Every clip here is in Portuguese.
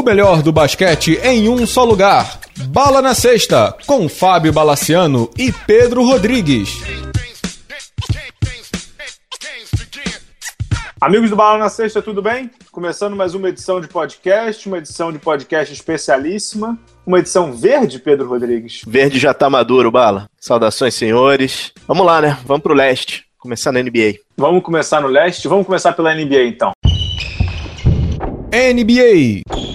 O melhor do basquete em um só lugar. Bala na Sexta, com Fábio Balaciano e Pedro Rodrigues. Amigos do Bala na Sexta, tudo bem? Começando mais uma edição de podcast, uma edição de podcast especialíssima, uma edição verde, Pedro Rodrigues. Verde já tá maduro, Bala. Saudações, senhores. Vamos lá, né? Vamos pro leste. Começar na NBA. Vamos começar no leste? Vamos começar pela NBA, então. NBA.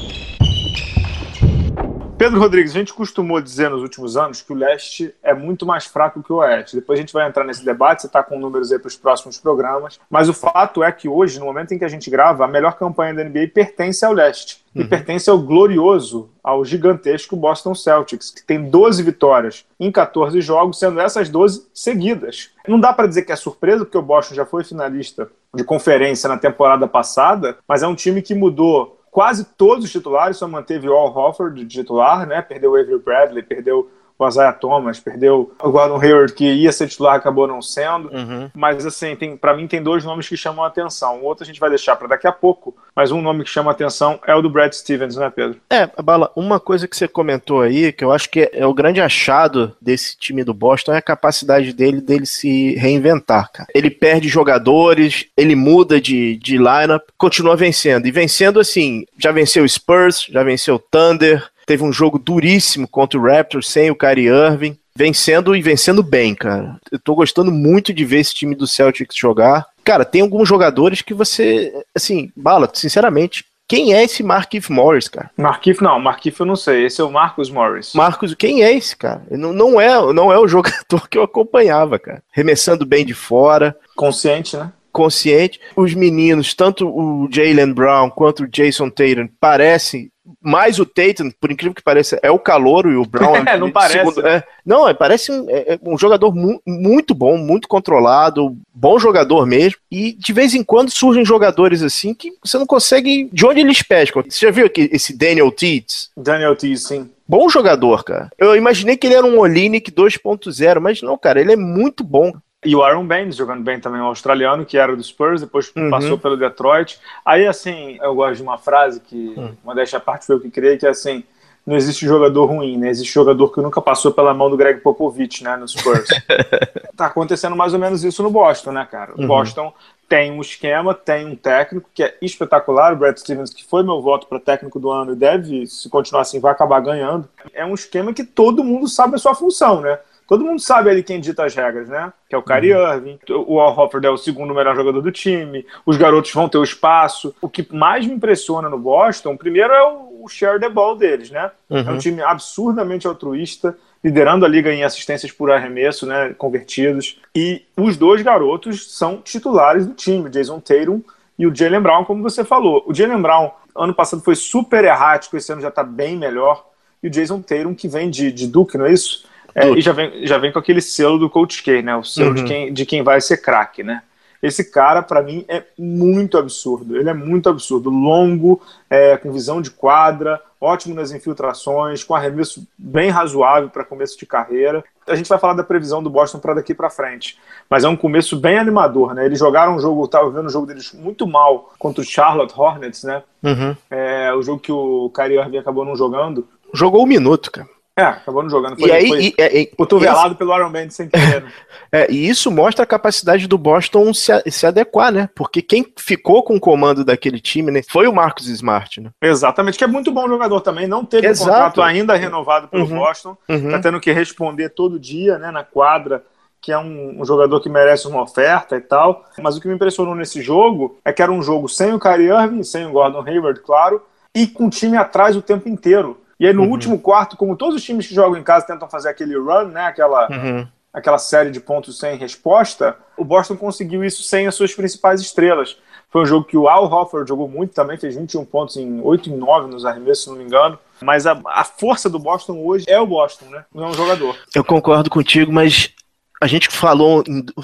Pedro Rodrigues, a gente costumou dizer nos últimos anos que o leste é muito mais fraco que o oeste. Depois a gente vai entrar nesse debate, você está com números aí para os próximos programas. Mas o fato é que hoje, no momento em que a gente grava, a melhor campanha da NBA pertence ao leste. E uhum. pertence ao glorioso, ao gigantesco Boston Celtics, que tem 12 vitórias em 14 jogos, sendo essas 12 seguidas. Não dá para dizer que é surpresa, porque o Boston já foi finalista de conferência na temporada passada, mas é um time que mudou quase todos os titulares, só manteve o Al Hofford de titular, né? Perdeu o Avery Bradley, perdeu o Isaiah Thomas, perdeu o Gordon Hayward, que ia ser titular, acabou não sendo. Uhum. Mas, assim, tem, para mim tem dois nomes que chamam a atenção. O outro a gente vai deixar para daqui a pouco, mas um nome que chama a atenção é o do Brad Stevens, né, Pedro? É, Bala, uma coisa que você comentou aí, que eu acho que é, é o grande achado desse time do Boston, é a capacidade dele dele se reinventar, cara. Ele perde jogadores, ele muda de, de lineup, continua vencendo. E vencendo, assim, já venceu o Spurs, já venceu o Thunder, Teve um jogo duríssimo contra o Raptors sem o Kyrie Irving. Vencendo e vencendo bem, cara. Eu tô gostando muito de ver esse time do Celtics jogar. Cara, tem alguns jogadores que você, assim, bala, sinceramente, quem é esse Markif Morris, cara? Markif não, Markif eu não sei. Esse é o Marcus Morris. Marcos, quem é esse, cara? Não, não, é, não é o jogador que eu acompanhava, cara. Remessando bem de fora. Consciente, né? Consciente. Os meninos, tanto o Jalen Brown quanto o Jason Tatum, parecem mais o Tatum, por incrível que pareça, é o calor e o Brown. É, não parece. Segundo, é, não, é, parece um, é, é, um jogador mu muito bom, muito controlado, bom jogador mesmo. E de vez em quando surgem jogadores assim que você não consegue. De onde eles pescam? Você já viu aqui, esse Daniel Teets? Daniel Teets, sim. Bom jogador, cara. Eu imaginei que ele era um Olinick 2.0, mas não, cara, ele é muito bom. E o Aaron Baines jogando bem também, um australiano que era do Spurs, depois uhum. passou pelo Detroit. Aí, assim, eu gosto de uma frase que, uhum. uma desta parte foi eu que criei, que é assim, não existe jogador ruim, né? Existe jogador que nunca passou pela mão do Greg Popovich, né, no Spurs. tá acontecendo mais ou menos isso no Boston, né, cara? O uhum. Boston tem um esquema, tem um técnico que é espetacular, o Brad Stevens, que foi meu voto para técnico do ano e deve, se continuar assim, vai acabar ganhando. É um esquema que todo mundo sabe a sua função, né? Todo mundo sabe ali quem dita as regras, né? Que é o Kyrie uhum. Irving, o Al Horford é o segundo melhor jogador do time, os garotos vão ter o espaço. O que mais me impressiona no Boston, primeiro é o, share the ball deles, né? Uhum. É um uhum. time absurdamente altruísta, liderando a liga em assistências por arremesso, né, convertidos. E os dois garotos são titulares do time, Jason Tatum e o Jalen Brown, como você falou. O Jalen Brown, ano passado, foi super errático, esse ano já está bem melhor. E o Jason Tatum, que vem de, de Duke, não é isso? É, e já vem, já vem com aquele selo do Coach K, né? O selo uhum. de, quem, de quem vai ser craque, né? Esse cara, para mim, é muito absurdo. Ele é muito absurdo. Longo, é, com visão de quadra, ótimo nas infiltrações, com arremesso bem razoável para começo de carreira. A gente vai falar da previsão do Boston para daqui para frente, mas é um começo bem animador, né? Eles jogaram um jogo, eu estava vendo o jogo deles muito mal contra o Charlotte Hornets, né? Uhum. É, o jogo que o Kyrie Irving acabou não jogando. Jogou um minuto, cara. É, acabou não jogando. Foi, e aí, foi e, e, cotovelado esse, pelo Iron Man sem querer. Né? É, e isso mostra a capacidade do Boston se, se, adequar, né? Porque quem ficou com o comando daquele time né, foi o Marcos Smart, né? Exatamente, que é muito bom jogador também. Não teve Exato. um contrato ainda renovado pelo uhum, Boston. Uhum. Tá tendo que responder todo dia, né, na quadra que é um, um, jogador que merece uma oferta e tal. Mas o que me impressionou nesse jogo é que era um jogo sem o Kyrie Irving, sem o Gordon Hayward, claro, e com o time atrás o tempo inteiro. E aí no uhum. último quarto, como todos os times que jogam em casa tentam fazer aquele run, né, aquela, uhum. aquela série de pontos sem resposta, o Boston conseguiu isso sem as suas principais estrelas. Foi um jogo que o Al Hofford jogou muito também, fez 21 pontos em 8 em 9 nos arremessos, se não me engano. Mas a, a força do Boston hoje é o Boston, né? Não é um jogador. Eu concordo contigo, mas A gente falou,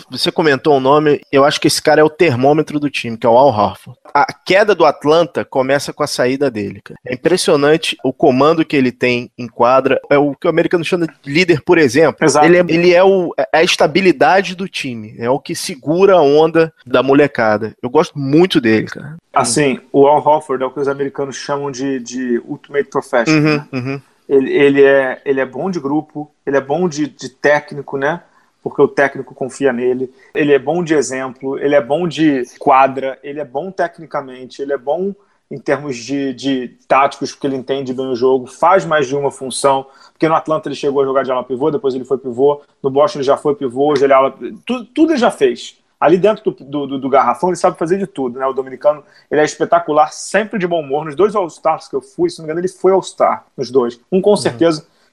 você comentou o um nome, eu acho que esse cara é o termômetro do time, que é o Al Horford. A queda do Atlanta começa com a saída dele. Cara. É impressionante o comando que ele tem em quadra. É o que o americano chama de líder, por exemplo. Exato. Ele é, ele é, o, é a estabilidade do time, é o que segura a onda da molecada. Eu gosto muito dele, cara. Assim, o Al Horford é o que os americanos chamam de, de ultimate professional. Uhum, né? uhum. Ele, ele, é, ele é bom de grupo, ele é bom de, de técnico, né? Porque o técnico confia nele. Ele é bom de exemplo, ele é bom de quadra, ele é bom tecnicamente, ele é bom em termos de, de táticos, porque ele entende bem o jogo, faz mais de uma função. Porque no Atlanta ele chegou a jogar de ala pivô, depois ele foi pivô, no Boston ele já foi pivô, ele ala, tudo, tudo ele já fez. Ali dentro do, do, do, garrafão ele sabe fazer de tudo, né? O dominicano ele é espetacular, sempre de bom humor. Nos dois All-Stars que eu fui, se não me engano, ele foi All-Star, nos dois. Um com uhum.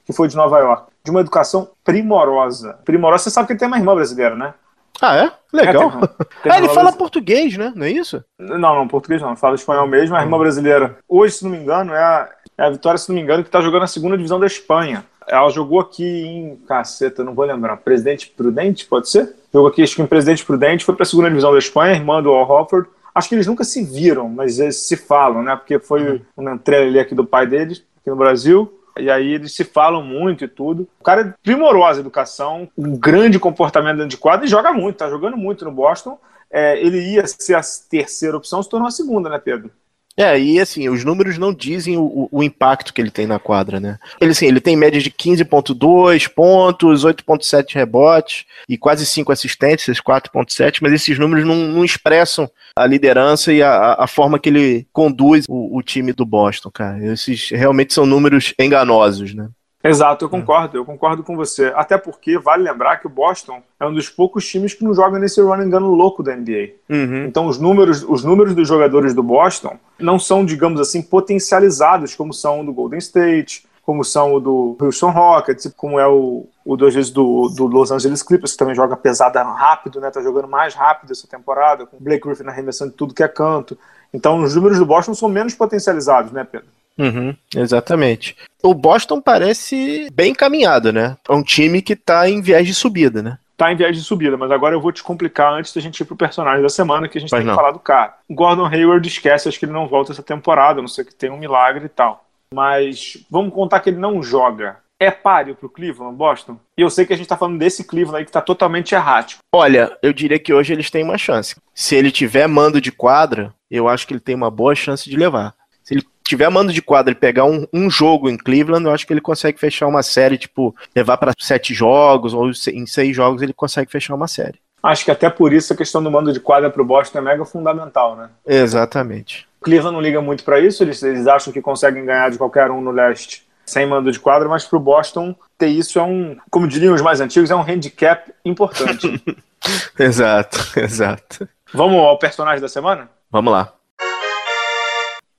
Que foi de Nova York de uma educação primorosa. Primorosa, você sabe que ele tem uma irmã brasileira, né? Ah, é? Legal. É, tem, tem ah, ele fala português, né? Não é isso? Não, não, português não. Fala espanhol mesmo. A irmã hum. brasileira, hoje, se não me engano, é a, é a Vitória, se não me engano, que está jogando na segunda divisão da Espanha. Ela jogou aqui em. Caceta, não vou lembrar. Presidente Prudente, pode ser? Jogou aqui, acho que em Presidente Prudente, foi para a segunda divisão da Espanha, irmã do Al Hofford. Acho que eles nunca se viram, mas eles se falam, né? Porque foi hum. uma entrega ali aqui do pai deles, aqui no Brasil. E aí eles se falam muito e tudo. O cara é primorosa educação, um grande comportamento dentro de quadro e joga muito, tá jogando muito no Boston. É, ele ia ser a terceira opção, se tornou a segunda, né, Pedro? É, e assim, os números não dizem o, o, impacto que ele tem na quadra, né? Ele, assim, ele tem média de 15,2 pontos, 8,7 rebotes e quase 5 assistências, 4,7, mas esses números não, não, expressam a liderança e a, a forma que ele conduz o, o time do Boston, cara. Esses realmente são números enganosos, né? Exato, eu concordo, eu concordo com você. Até porque vale lembrar que o Boston é um dos poucos times que não joga nesse run and gun louco da NBA. Uhum. Então os números, os números dos jogadores do Boston não são, digamos assim, potencializados como são o do Golden State, como são o do Houston Rockets, como é o, o dois vezes do, do Los Angeles Clippers, que também joga pesada rápido, né? Tá jogando mais rápido essa temporada, com o Blake Griffin arremessando tudo que é canto. Então os números do Boston são menos potencializados, né, Pedro? Uhum, exatamente. O Boston parece bem encaminhado, né? É um time que tá em viés de subida, né? Tá em viés de subida, mas agora eu vou te complicar antes da gente ir pro personagem da semana, que a gente Mas tem não. que falar do cara. Gordon Hayward esquece, acho que ele não volta essa temporada, a não sei que tem um milagre e tal. Mas vamos contar que ele não joga. É páreo pro Cleveland, Boston? E eu sei que a gente tá falando desse Cleveland aí que tá totalmente errático. Olha, eu diria que hoje eles têm uma chance. Se ele tiver mando de quadra, eu acho que ele tem uma boa chance de levar tiver mando de quadro e pegar um, um, jogo em Cleveland, eu acho que ele consegue fechar uma série, tipo, levar para sete jogos, ou em seis jogos ele consegue fechar uma série. Acho que até por isso a questão do mando de quadra para o Boston é mega fundamental, né? Exatamente. O Cleveland não liga muito para isso, eles, eles acham que conseguem ganhar de qualquer um no leste sem mando de quadra, mas para o Boston ter isso é um, como diriam os mais antigos, é um handicap importante. exato, exato. Vamos ao personagem da semana? Vamos lá.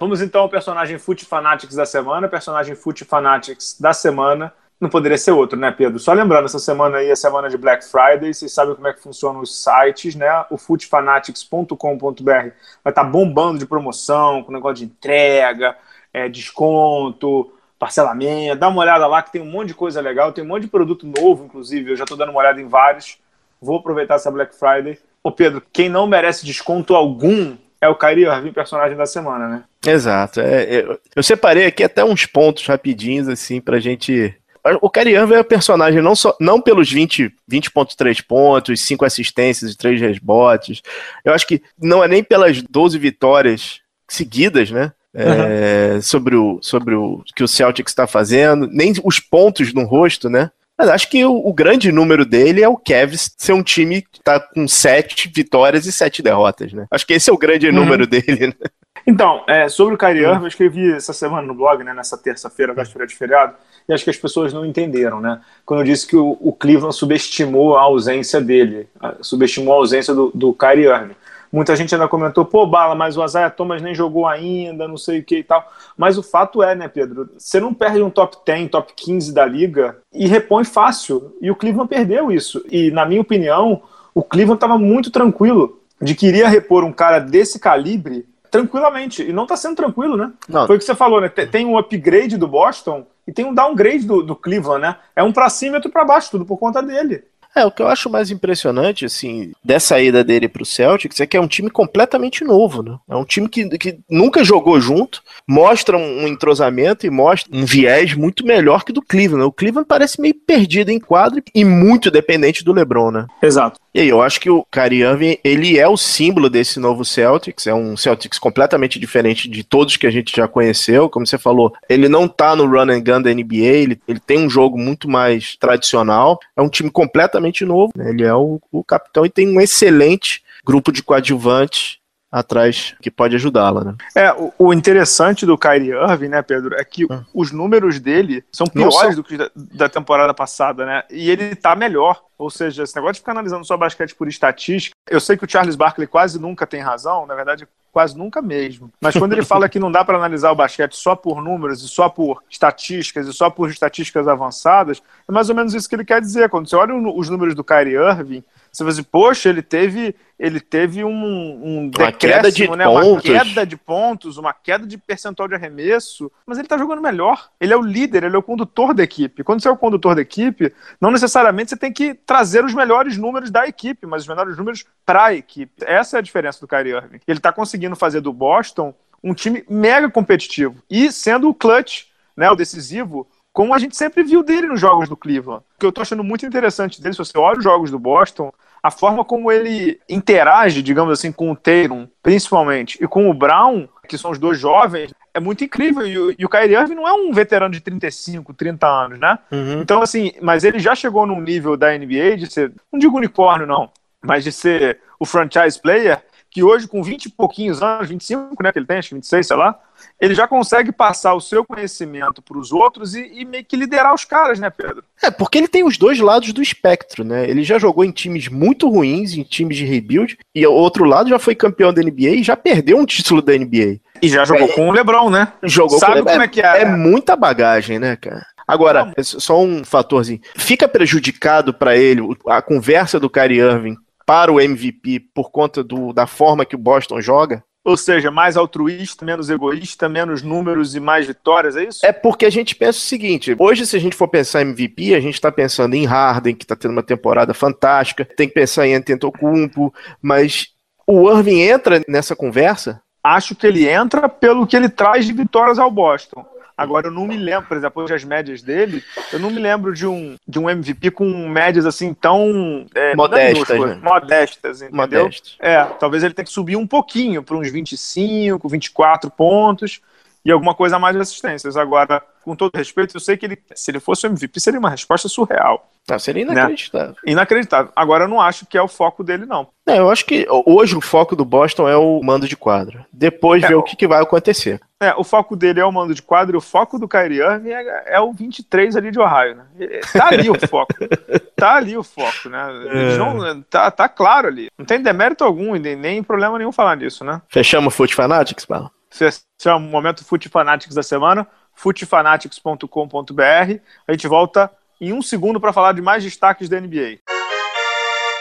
Vamos então ao personagem Foot Fanatics da semana. Personagem Foot Fanatics da semana não poderia ser outro, né, Pedro? Só lembrando, essa semana aí é semana de Black Friday, vocês sabem como é que funcionam os sites, né? O footfanatics.com.br vai estar tá bombando de promoção, com negócio de entrega, é, desconto, parcelamento. Dá uma olhada lá que tem um monte de coisa legal, tem um monte de produto novo, inclusive. Eu já estou dando uma olhada em vários. Vou aproveitar essa Black Friday. Ô, Pedro, quem não merece desconto algum é o Kyrie Irving, personagem da semana, né? Exato. É, é, eu separei aqui até uns pontos rapidinhos, assim, pra gente. O Kyrie Irving é o personagem não, só, não pelos 20, 20.3 pontos, 5 assistências e 3 rebotes. Eu acho que não é nem pelas 12 vitórias seguidas, né? É, uhum. sobre, o, sobre o que o Celtics está fazendo, nem os pontos no rosto, né? Mas acho que o, o, grande número dele é o Cavs ser um time que tá com sete vitórias e sete derrotas, né? Acho que esse é o grande uhum. número dele, né? Então, é, sobre o Kyrie Irving, eu escrevi essa semana no blog, né, nessa terça-feira, véspera de feriado, e acho que as pessoas não entenderam, né? Quando eu disse que o, o Cleveland subestimou a ausência dele, subestimou a ausência do, do Kyrie Irving. Muita gente ainda comentou, pô, Bala, mas o Isaiah Thomas nem jogou ainda, não sei o que e tal. Mas o fato é, né, Pedro? Você não perde um top 10, top 15 da liga e repõe fácil. E o Cleveland perdeu isso. E, na minha opinião, o Cleveland estava muito tranquilo de que iria repor um cara desse calibre tranquilamente. E não está sendo tranquilo, né? Não. Foi o que você falou, né? Tem um upgrade do Boston e tem um downgrade do, do Cleveland, né? É um para cima e outro para baixo, tudo por conta dele. É, o que eu acho mais impressionante, assim, dessa ida dele pro Celtics é que é um time completamente novo, né? É um time que, que nunca jogou junto, mostra um entrosamento e mostra um viés muito melhor que do Cleveland. O Cleveland parece meio perdido em quadro e muito dependente do LeBron, né? Exato. E aí, eu acho que o Kyrie Irving, ele é o símbolo desse novo Celtics, é um Celtics completamente diferente de todos que a gente já conheceu, como você falou, ele não tá no run and gun da NBA, ele, ele tem um jogo muito mais tradicional, é um time completamente novo, né? ele é o, o capitão e tem um excelente grupo de coadjuvantes atrás que pode ajudá-la, né? É, o, o, interessante do Kyrie Irving, né, Pedro, é que hum. os números dele são piores Nossa. do que da, da, temporada passada, né? E ele tá melhor. Ou seja, esse negócio de ficar analisando só basquete por estatística, eu sei que o Charles Barkley quase nunca tem razão, na verdade, quase nunca mesmo. Mas quando ele fala que não dá para analisar o basquete só por números e só por estatísticas e só por estatísticas avançadas, é mais ou menos isso que ele quer dizer. Quando você olha os números do Kyrie Irving, você vai dizer, poxa, ele teve, ele teve um, um uma queda de né? pontos. uma queda de pontos, uma queda de percentual de arremesso, mas ele tá jogando melhor. Ele é o líder, ele é o condutor da equipe. Quando você é o condutor da equipe, não necessariamente você tem que trazer os melhores números da equipe, mas os melhores números para a equipe. Essa é a diferença do Kyrie Irving. Ele tá conseguindo fazer do Boston um time mega competitivo e sendo o clutch, né, o decisivo, como a gente sempre viu dele nos jogos do Cleveland. O que eu tô achando muito interessante dele, se você olha os jogos do Boston, a forma como ele interage, digamos assim, com o Tatum, principalmente, e com o Brown, que são os dois jovens, é muito incrível. E o, e o Kyrie Irving não é um veterano de 35, 30 anos, né? Uhum. Então, assim, mas ele já chegou num nível da NBA de ser, não digo unicórnio, não, mas de ser o franchise player que hoje, com 20 e pouquinhos anos, 25, né, que ele tem, acho que 26, sei lá, ele já consegue passar o seu conhecimento para os outros e, e, meio que liderar os caras, né, Pedro? É, porque ele tem os dois lados do espectro, né? Ele já jogou em times muito ruins, em times de rebuild, e o outro lado já foi campeão da NBA e já perdeu um título da NBA. E já jogou é, com o LeBron, né? Jogou Sabe com o LeBron. como é que é? É muita bagagem, né, cara? Agora, só um fatorzinho. Fica prejudicado para ele a conversa do Kyrie Irving para o MVP por conta do, da forma que o Boston joga? Ou seja, mais altruísta, menos egoísta, menos números e mais vitórias, é isso? É porque a gente pensa o seguinte: hoje, se a gente for pensar em MVP, a gente está pensando em Harden, que está tendo uma temporada fantástica, tem que pensar em Antetokounmpo, mas o Irving entra nessa conversa? Acho que ele entra pelo que ele traz de vitórias ao Boston. Agora, eu não me lembro, por exemplo, hoje as médias dele, eu não me lembro de um, de um MVP com médias assim tão. É, modestas. Né? Modestas, entendeu? Modestas. É, talvez ele tenha que subir um pouquinho para uns 25, 24 pontos e alguma coisa a mais de assistências. Agora, com todo respeito, eu sei que ele, se ele fosse o MVP, seria uma resposta surreal. Não, seria inacreditável. Né? Inacreditável. Agora, eu não acho que é o foco dele, não. É, eu acho que hoje o foco do Boston é o mando de quadro. Depois é, ver o que, que, vai acontecer. É, o foco dele é o mando de quadro e o foco do Kyrie Irving é, é o 23 ali de Ohio, né? Tá ali o foco. tá ali o foco, né? É. Não, tá, tá claro ali. Não tem demérito algum e nem, nem problema nenhum falar nisso, né? Fechamos o Foot Fanatics, Paulo? É o momento Foot Fanatics da semana, footfanatics.com.br. A gente volta em um segundo para falar de mais destaques da NBA.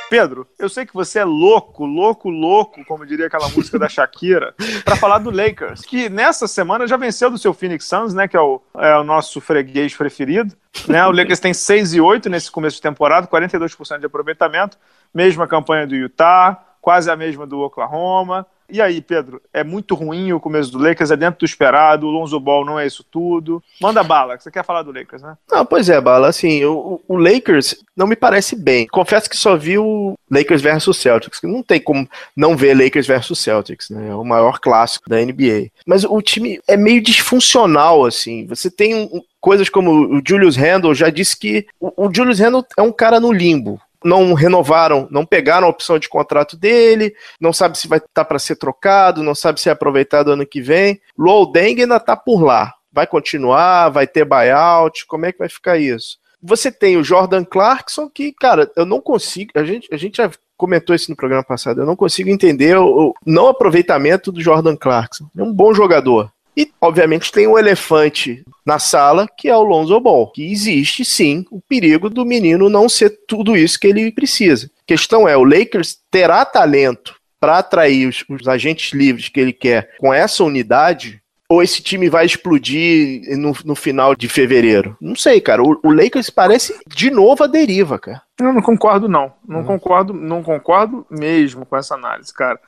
Pedro, eu sei que você é louco, louco, louco, como diria aquela música da Shakira, para falar do Lakers, que nessa semana já venceu do seu Phoenix Suns, né, que é o, é o nosso freguês preferido. Né? O Lakers tem 6 e 8 nesse começo de temporada, 42% de aproveitamento, mesma campanha do Utah, quase a mesma do Oklahoma. E aí, Pedro, é muito ruim o começo do Lakers, é dentro do esperado, o Lonzo Ball não é isso tudo. Manda bala, você quer falar do Lakers, né? Não, pois é, bala, assim, o, o Lakers não me parece bem. Confesso que só vi o Lakers versus Celtics, que não tem como não ver Lakers versus Celtics, né? É o maior clássico da NBA. Mas o time é meio disfuncional, assim. Você tem um, coisas como o Julius Randle já disse que o Julius Randle é um cara no limbo não renovaram, não pegaram a opção de contrato dele, não sabe se vai estar tá para ser trocado, não sabe se é aproveitado ano que vem. Luol Deng ainda está por lá. Vai continuar, vai ter buyout, como é que vai ficar isso? Você tem o Jordan Clarkson, que, cara, eu não consigo. A gente, a gente já comentou isso no programa passado. Eu não consigo entender o, o não aproveitamento do Jordan Clarkson. É um bom jogador. E, obviamente, tem um elefante na sala, que é o Lonzo Ball, que existe sim o perigo do menino não ser tudo isso que ele precisa. A questão é, o Lakers terá talento para atrair os, os, agentes livres que ele quer com essa unidade? Ou esse time vai explodir no, no final de fevereiro? Não sei, cara. O, o Lakers parece de novo a deriva, cara. Eu não concordo, não. Não uhum. concordo, não concordo mesmo com essa análise, cara.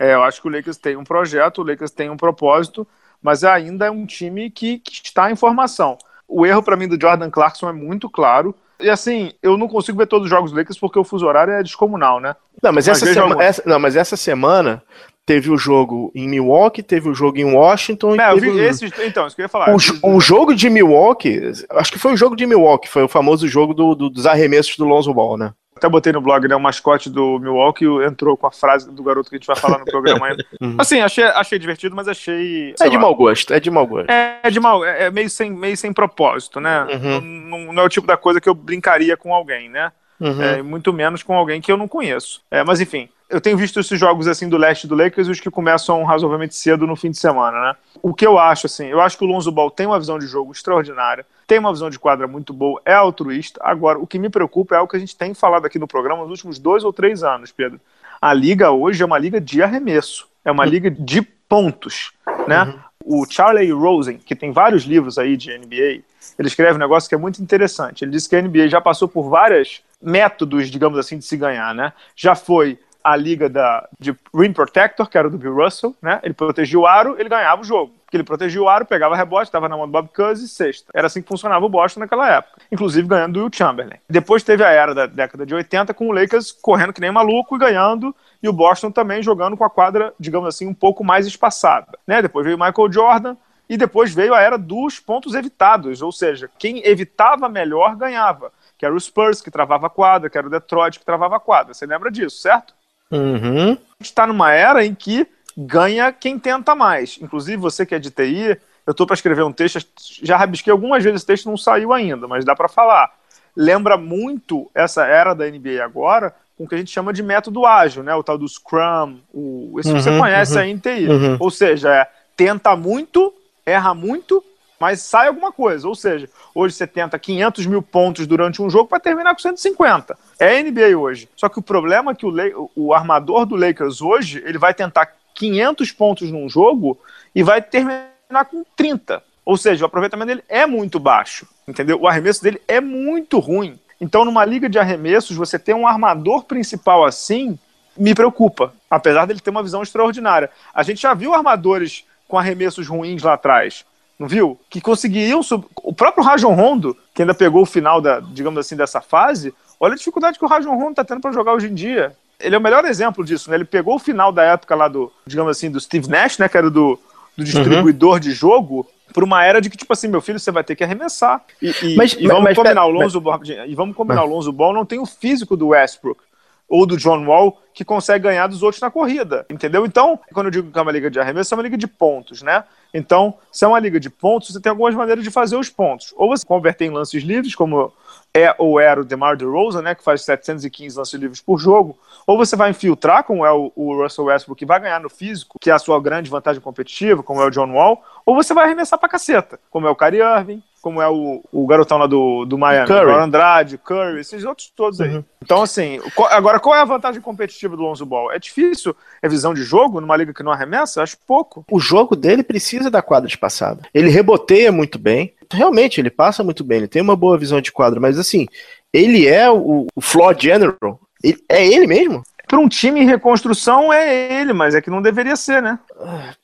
É, eu acho que o Lakers tem um projeto, o Lakers tem um propósito, mas ainda é um time que, que está em formação. O erro para mim do Jordan Clarkson é muito claro. E assim, eu não consigo ver todos os jogos do Lakers porque o fuso horário é descomunal, né? Não, mas, mas essa, sema, essa, não, mas essa semana teve o jogo em Milwaukee, teve o jogo em Washington. Não, teve o... esse, então, isso que eu ia falar. O, o, jogo de Milwaukee, acho que foi o jogo de Milwaukee, foi o famoso jogo do, do, dos arremessos do Lonzo Ball, né? Até botei no blog, né? O mascote do Milwaukee entrou com a frase do garoto que a gente vai falar no programa ainda. uhum. Assim, achei, achei divertido, mas achei. É de lá, mau gosto, é de mau gosto. É, é de mau, é, é, meio, sem, meio sem propósito, né? Uhum. Não, não, é o tipo da coisa que eu brincaria com alguém, né? Uhum. É, muito menos com alguém que eu não conheço. É, mas enfim, eu tenho visto esses jogos assim do leste do Lakers, os que começam razoavelmente cedo no fim de semana, né? O que eu acho, assim, eu acho que o Lonzo Ball tem uma visão de jogo extraordinária, tem uma visão de quadra muito boa, é altruísta. Agora, o que me preocupa é o que a gente tem falado aqui no programa nos últimos dois ou três anos, Pedro. A liga hoje é uma liga de arremesso, é uma liga de pontos, né? Uhum. O Charlie Rosen, que tem vários livros aí de NBA, ele escreve um negócio que é muito interessante. Ele diz que a NBA já passou por vários métodos, digamos assim, de se ganhar, né? Já foi a liga da, de Rim Protector, que era do Bill Russell, né? Ele protegia o aro, ele ganhava o jogo. Porque ele protegia o aro, pegava rebote, estava na mão do Bob Cousy e sexta. Era assim que funcionava o Boston naquela época. Inclusive ganhando do Will Chamberlain. Depois teve a era da década de 80 com o Lakers correndo que nem maluco e ganhando e o Boston também jogando com a quadra, digamos assim, um pouco mais espaçada. Né? Depois veio o Michael Jordan, e depois veio a era dos pontos evitados, ou seja, quem evitava melhor ganhava. Que era o Spurs, que travava a quadra, que era o Detroit, que travava a quadra. Você lembra disso, certo? Uhum. A gente está numa era em que ganha quem tenta mais. Inclusive, você que é de TI, eu estou para escrever um texto, já rabisquei algumas vezes esse texto, não saiu ainda, mas dá para falar. Lembra muito essa era da NBA agora com o que a gente chama de método ágil, né? O tal do Scrum, o, esse uhum, você conhece uhum, aí em TI. Uhum. Ou seja, é, tenta muito, erra muito, mas sai alguma coisa. Ou seja, hoje você tenta 500 mil pontos durante um jogo para terminar com 150. É NBA hoje. Só que o problema é que o, o armador do Lakers hoje, ele vai tentar 500 pontos num jogo e vai terminar com 30. Ou seja, o aproveitamento dele é muito baixo, entendeu? O arremesso dele é muito ruim. Então, numa liga de arremessos, você ter um armador principal assim me preocupa, apesar dele ter uma visão extraordinária. A gente já viu armadores com arremessos ruins lá atrás não viu? Que conseguiam. Sub... O próprio Rajon Rondo, que ainda pegou o final, da, digamos assim, dessa fase, olha a dificuldade que o Rajon Rondo está tendo para jogar hoje em dia. Ele é o melhor exemplo disso, né? Ele pegou o final da época lá do, digamos assim, do Steve Nash, né? Que era do, do distribuidor uhum. de jogo, por uma era de que, tipo assim, meu filho, você vai ter que arremessar. E, e, mas, e vamos mas, combinar, mas, o Lonzo Ball, e vamos combinar, o Lonzo Ball não tem o físico do Westbrook ou do John Wall que consegue ganhar dos outros na corrida, entendeu? Então, quando eu digo que é uma liga de arremesso, é uma liga de pontos, né? Então, se é uma liga de pontos, você tem algumas maneiras de fazer os pontos. Ou você converter em lances livres, como é ou era o DeMar DeRozan, né, que faz 715 lances livres por jogo, ou você vai infiltrar, como é o, o, Russell Westbrook, que vai ganhar no físico, que é a sua grande vantagem competitiva, como é o John Wall, ou você vai arremessar pra caceta, como é o Kyrie Irving, como é o, o garotão lá do, do Miami, Curry. o Andrade, Curry, esses outros todos aí. Uhum. Então, assim, qual, agora qual é a vantagem competitiva do Lonzo Ball? É difícil, é visão de jogo numa liga que não arremessa? Acho pouco. O jogo dele precisa da quadra de passada. Ele reboteia muito bem, realmente, ele passa muito bem, ele tem uma boa visão de quadra, mas assim, ele é o, o floor general, ele, é ele mesmo? Para um time em reconstrução é ele, mas é que não deveria ser, né?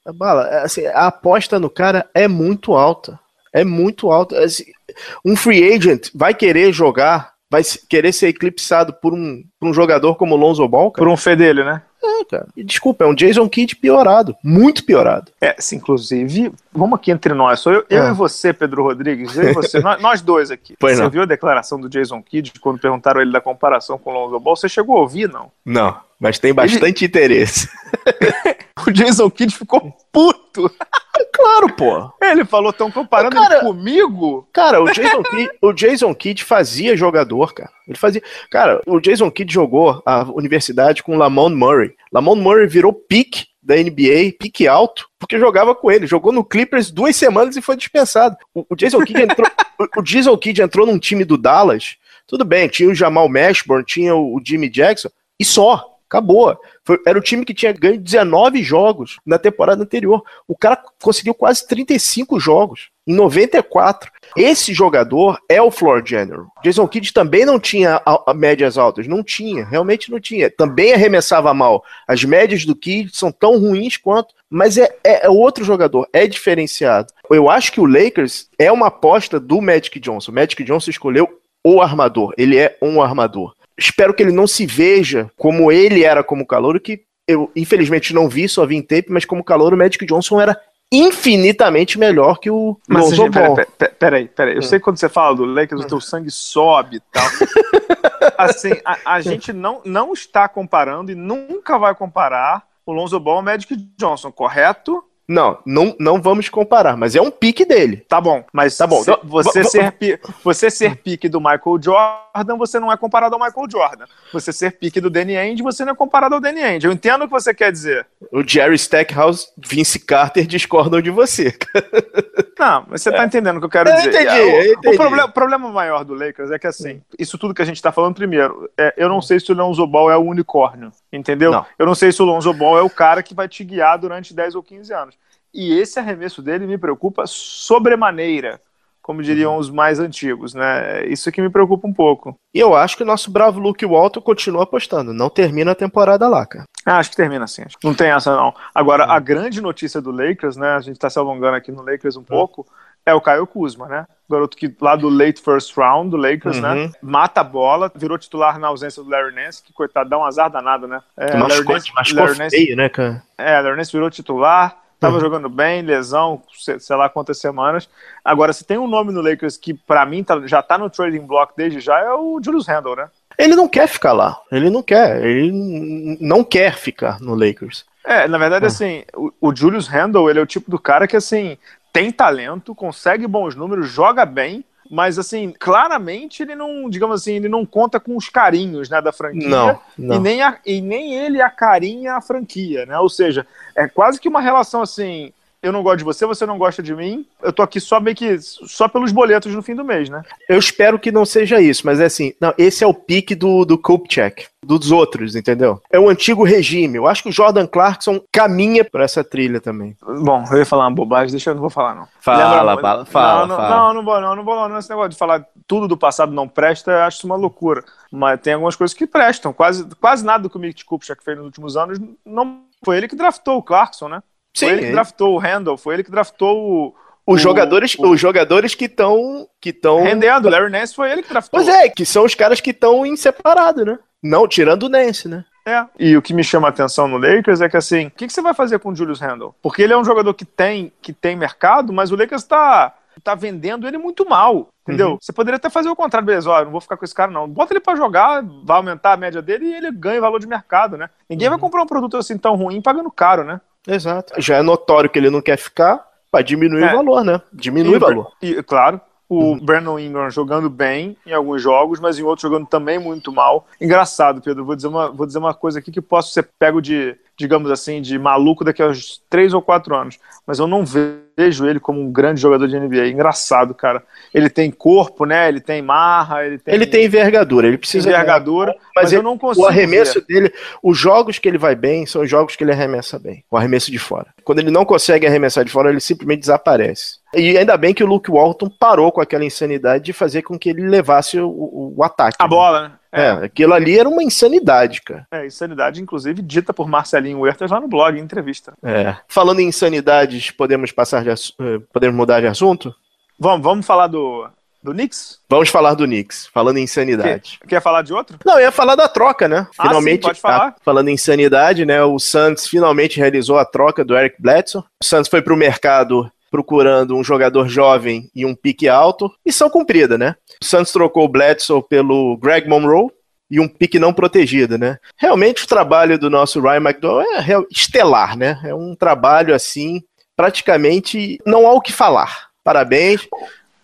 Ah, bala, assim, a aposta no cara é muito alta. É muito alto. Assim, um free agent vai querer jogar, vai querer ser eclipsado por um, por um jogador como o Lonzo Ball, cara? Por um fedelho, né? É, cara. E, desculpa, é um Jason Kidd piorado. Muito piorado. É, sim, inclusive, vamos aqui entre nós. Sou eu, eu é. e você, Pedro Rodrigues. Eu e você, nós, nós, dois aqui. Pois você não. viu a declaração do Jason Kidd quando perguntaram ele da comparação com o Lonzo Ball? Você chegou a ouvir, não? Não, mas tem bastante ele... interesse. o Jason Kidd ficou puto. Claro, pô. Ele falou, estão comparando cara, comigo? Cara, o Jason, Kidd, o Jason Kidd fazia jogador, cara. Ele fazia. Cara, o Jason Kidd jogou a universidade com Lamont Murray. Lamont Murray virou pique da NBA, pique alto, porque jogava com ele. Jogou no Clippers duas semanas e foi dispensado. O, o Jason Kidd entrou. o, o Jason Kidd entrou num time do Dallas. Tudo bem, tinha o Jamal Mashburn, tinha o, o Jimmy Jackson, e só Acabou. Foi, era o time que tinha ganho 19 jogos na temporada anterior. O cara conseguiu quase 35 jogos em 94. Esse jogador é o floor general. Jason Kidd também não tinha a, a médias altas, não tinha, realmente não tinha. Também arremessava mal. As médias do Kidd são tão ruins quanto, mas é, é, é, outro jogador, é diferenciado. Eu acho que o Lakers é uma aposta do Magic Johnson. O Magic Johnson escolheu o armador, ele é um armador. Espero que ele não se veja como ele era como calor, que eu infelizmente não vi, só vi em tape, mas como calor o Magic Johnson era infinitamente melhor que o Mas, Lonzo Ball. Peraí, peraí, peraí. Eu hum. sei que quando você fala do Lakers, o teu sangue sobe e tal. assim, a, a gente não, não está comparando e nunca vai comparar o Lonzo Ball ao Magic Johnson, correto? Não, não, não vamos comparar, mas é um pique dele. Tá bom, mas tá bom. Se, você, ser, você ser pique do Michael Jordan, você não é comparado ao Michael Jordan. Você ser pique do Danny Ainge, você não é comparado ao Danny Ainge. Eu entendo o que você quer dizer. O Jerry Stackhouse, Vince Carter discordam de você. Não, mas você tá é. tá entendendo o que eu quero eu dizer. Entendi, eu entendi. O, problema, o, problema, maior do Lakers é que, assim, isso tudo que a gente tá falando primeiro, é, eu não sei se o Lonzo Ball é o unicórnio, entendeu? Não. Eu não sei se o Lonzo Ball é o cara que vai te guiar durante 10 ou 15 anos. E esse arremesso dele me preocupa sobremaneira, como diriam uhum. os mais antigos, né? Isso que me preocupa um pouco. E eu acho que o nosso bravo Luke Walton continua apostando. Não termina a temporada lá, cara. Ah, acho que termina sim. Não tem essa, não. Agora, a grande notícia do Lakers, né? A gente tá se alongando aqui no Lakers um uhum. pouco. É o Caio Kuzma, né? Garoto que lá do late first round do Lakers, né? uhum. né? Mata a bola, virou titular na ausência do Larry Nance, que coitado, dá um azar danado, né? É, machucou, Larry Nance, machucou Larry Nance, feio, né, cara? É, Larry Nance virou titular, Tava jogando bem, lesão, sei lá quantas semanas. Agora, se tem um nome no Lakers que, para mim, tá, já tá no trading block desde já, é o Julius Randle, né? Ele não quer ficar lá. Ele não quer. Ele não quer ficar no Lakers. É, na verdade, ah. assim, o, o Julius Randle, ele é o tipo do cara que, assim, tem talento, consegue bons números, joga bem, mas assim, claramente ele não, digamos assim, ele não conta com os carinhos, né, da franquia. Não, não. E, nem a, e nem ele acarinha a franquia, né? Ou seja, é quase que uma relação assim, eu não gosto de você, você não gosta de mim. Eu tô aqui só meio que só pelos boletos no fim do mês, né? Eu espero que não seja isso, mas é assim, não, esse é o pique do, do Kupchak, dos outros, entendeu? É o antigo regime. Eu acho que o Jordan Clarkson caminha por essa trilha também. Bom, eu ia falar uma bobagem, deixa eu não vou falar não. Fala, Lembra, fala, fala, não, fala. Não, não vou não, não vou não. Esse negócio de falar tudo do passado não presta, eu acho isso uma loucura. Mas tem algumas coisas que prestam. Quase, quase nada do que o Mick Kupchak fez nos últimos anos não foi ele que draftou o Clarkson, né? Sim. Foi ele que draftou o Randall, foi ele que draftou o. Os o, jogadores, o... os jogadores que estão que estão rendendo. Larry Nance foi ele que draftou. Pois é, que são os caras que estão em separado, né? Não tirando o Nance, né? É. E o que me chama a atenção no Lakers é que assim, o que, que, você vai fazer com o Julius Randle? Porque ele é um jogador que tem que tem mercado, mas o Lakers está tá vendendo ele muito mal. Entendeu? Uhum. Você poderia até fazer o contrário, beleza, ó, não vou ficar com esse cara, não. Bota ele para jogar, vai aumentar a média dele e ele ganha valor de mercado, né? Ninguém uhum. vai comprar um produto assim tão ruim pagando caro, né? Exato. Já é notório que ele não quer ficar, para diminuir é. o valor, né? Diminui e, o valor. E, claro, o uhum. Brandon Ingram jogando bem em alguns jogos, mas em outros jogando também muito mal. Engraçado, Pedro, vou dizer uma, vou dizer uma coisa aqui que posso ser pego de, digamos assim, de maluco daqui a uns três ou quatro anos. Mas eu não vejo ele como um grande jogador de NBA. Engraçado, cara. Ele tem corpo, né? Ele tem marra, ele tem. Ele tem envergadura, ele precisa. Envergadura, mas, mas eu não consigo. O arremesso ver. dele, os jogos que ele vai bem são os jogos que ele arremessa bem. O arremesso de fora. Quando ele não consegue arremessar de fora, ele simplesmente desaparece. E ainda bem que o Luke Walton parou com aquela insanidade de fazer com que ele levasse o, o, ataque. A né? bola, né? É, aquilo ali era uma insanidade, cara. É, insanidade, inclusive, dita por Marcelinho Huertas lá no blog, em entrevista. É. Falando em insanidades, podemos passar de eh, podemos mudar de assunto? Vamos, vamos falar do, do Knicks? Vamos falar do Knicks, falando em insanidade. Quer, quer falar de outro? Não, eu ia falar da troca, né? Finalmente, ah, sim. Tá, falando em insanidade, né? O Santos finalmente realizou a troca do Eric Bledsoe. O Santos foi pro mercado procurando um jogador jovem e um pique alto. Missão cumprida, né? O Santos trocou o Bledsoe pelo Greg Monroe, e um pique não protegido, né? Realmente o trabalho do nosso Ryan McDowell é estelar, né? É um trabalho assim, praticamente não há o que falar. Parabéns.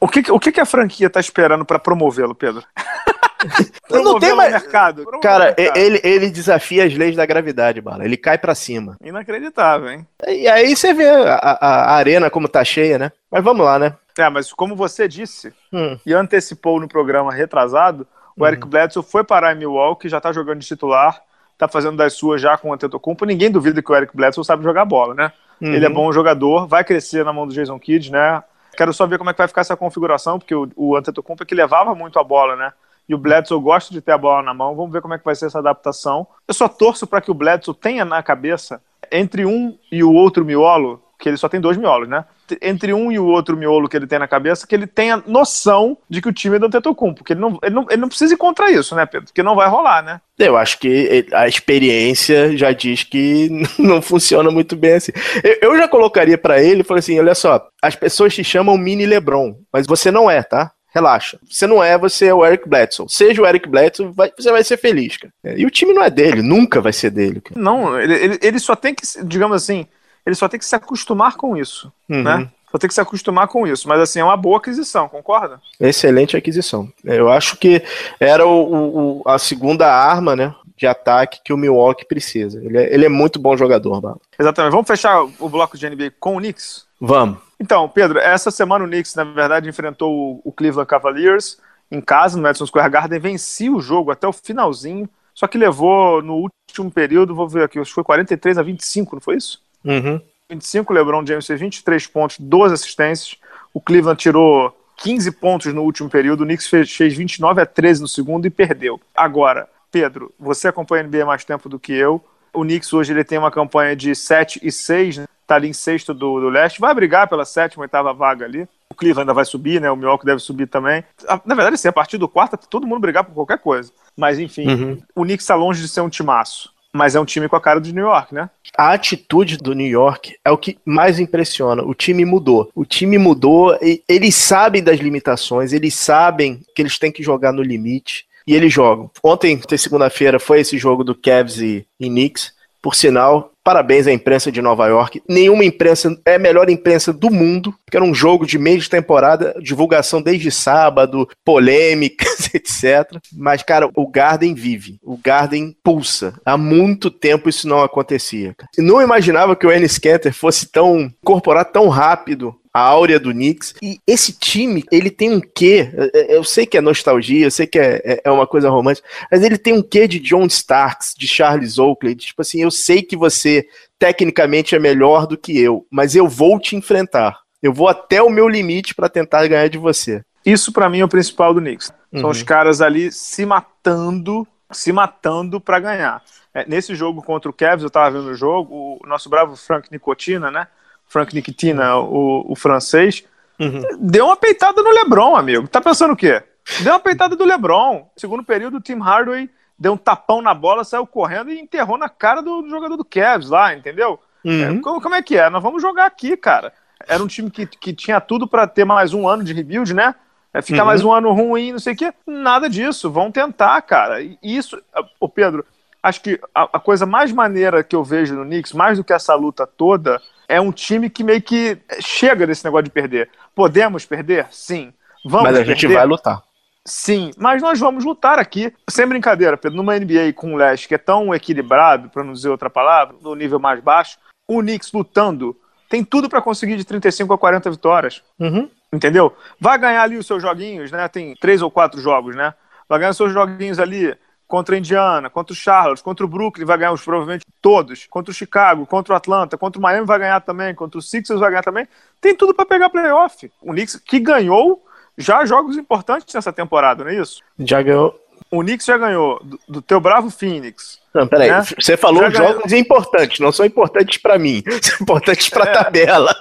O que, o que a franquia está esperando para promovê-lo, Pedro? não tem mais mercado. Cara, mercado. Ele, ele desafia as leis da gravidade, Bala. Ele cai para cima. Inacreditável, hein? E aí você vê a, a, a, arena como tá cheia, né? Mas vamos lá, né? É, mas como você disse hum. e antecipou no programa retrasado, o Eric uhum. Bledsoe foi parar em Milwaukee, já está jogando de titular. Tá fazendo das suas já com o Antetokounmpo. Ninguém duvida que o Eric Bledsoe sabe jogar bola, né? Uhum. Ele é bom jogador, vai crescer na mão do Jason Kidd, né? Quero só ver como é que vai ficar essa configuração, porque o, o Antetokounmpo é que levava muito a bola, né? E o Bledsoe gosta de ter a bola na mão. Vamos ver como é que vai ser essa adaptação. Eu só torço para que o Bledsoe tenha na cabeça, entre um e o outro miolo, que ele só tem dois miolos, né? Entre um e o outro miolo que ele tem na cabeça, que ele tenha noção de que o time é do Antetokounmpo, porque ele não, ele não, ele não precisa ir contra isso, né, Pedro? Porque não vai rolar, né? Eu acho que a experiência já diz que não funciona muito bem assim. Eu já colocaria para ele, falei assim, olha só, as pessoas te chamam mini LeBron, mas você não é, tá? Relaxa. Você não é, você é o Eric Bledsoe. Seja o Eric Bledsoe, vai, você vai ser feliz, cara. E o time não é dele, nunca vai ser dele. Cara. Não, ele, ele, ele só tem que, digamos assim, ele só tem que se acostumar com isso, uhum. né? Só tem que se acostumar com isso. Mas assim, é uma boa aquisição, concorda? Excelente aquisição. Eu acho que era o, o, a segunda arma, né? De ataque que o Milwaukee precisa. Ele é, ele é muito bom jogador, Bala. Exatamente. Vamos fechar o bloco de NBA com o Knicks? Vamos. Então, Pedro, essa semana o Knicks, na verdade, enfrentou o Cleveland Cavaliers em casa, no Madison Square Garden, vencia o jogo até o finalzinho, só que levou no último período, vou ver aqui, acho que foi 43 a 25, não foi isso? Uhum. 25, LeBron James fez 23 pontos, 12 assistências. O Cleveland tirou 15 pontos no último período. O Knicks fez, fez 29 a 13 no segundo e perdeu. Agora, Pedro, você acompanha a NBA mais tempo do que eu. O Knicks hoje ele tem uma campanha de 7 e 6, né? tá ali em sexto do, do leste, vai brigar pela sétima, oitava vaga ali. O Cleveland ainda vai subir, né? O Milwaukee deve subir também. Na verdade, assim, a partir do quarto, todo mundo brigar por qualquer coisa. Mas, enfim, uhum. o Knicks está longe de ser um timaço. Mas é um time com a cara de New York, né? A atitude do New York é o que mais impressiona. O time mudou. O time mudou. eles sabem das limitações, eles sabem que eles têm que jogar no limite. E eles jogam. Ontem, segunda-feira, foi esse jogo do Cavs e, e Knicks. Por sinal, Parabéns à imprensa de Nova York. Nenhuma imprensa é a melhor imprensa do mundo, porque era um jogo de meio de temporada, divulgação desde sábado, polêmicas, etc. Mas, cara, o Garden vive. O Garden pulsa. Há muito tempo isso não acontecia. Não imaginava que o Ennis Canter fosse tão incorporar tão rápido a áurea do Knicks. E esse time, ele tem um quê? Eu sei que é nostalgia, eu sei que é, é, é uma coisa romântica, mas ele tem um quê de John Starks, de Charles Oakley. Tipo assim, eu sei que você tecnicamente é melhor do que eu, mas eu vou te enfrentar. Eu vou até o meu limite para tentar ganhar de você. Isso para mim é o principal do Knicks. São uhum. os caras ali se matando, se matando para ganhar. É, nesse jogo contra o Cavs, eu tava vendo o jogo, o nosso bravo Frank Nicotina, né? Frank Nikitina, o, o francês, uhum. deu uma peitada no LeBron, amigo. Tá pensando o quê? Deu uma peitada do LeBron. Segundo período, o Tim Hardaway deu um tapão na bola, saiu correndo e enterrou na cara do jogador do Cavs lá, entendeu? Uhum. É, como, como, é que é? Nós vamos jogar aqui, cara. Era um time que, que tinha tudo para ter mais um ano de rebuild, né? É ficar uhum. mais um ano ruim, não sei o quê. Nada disso. Vão tentar, cara. E isso, o Pedro, acho que a, a, coisa mais maneira que eu vejo no Knicks, mais do que essa luta toda, é um time que meio que chega desse negócio de perder. Podemos perder? Sim. Vamos Mas a perder? gente vai lutar. Sim, mas nós vamos lutar aqui. Sem brincadeira, Pedro, numa NBA com o leste que é tão equilibrado, para não dizer outra palavra, no nível mais baixo, o Knicks lutando tem tudo para conseguir de 35 a 40 vitórias. Uhum. Entendeu? Vai ganhar ali os seus joguinhos, né? Tem três ou quatro jogos, né? Vai ganhar os seus joguinhos ali contra a Indiana, contra o Charlotte, contra o Brooklyn, vai ganhar os, provavelmente todos, contra o Chicago, contra o Atlanta, contra o Miami vai ganhar também, contra o Sixers vai ganhar também. Tem tudo para pegar playoff. O Knicks que ganhou já jogos importantes nessa temporada, não é isso? Já ganhou. O Knicks já ganhou do, do teu bravo Phoenix. Não, peraí, né? você falou já jogos ganhou... importantes, não são importantes para mim, são importantes para a é. tabela.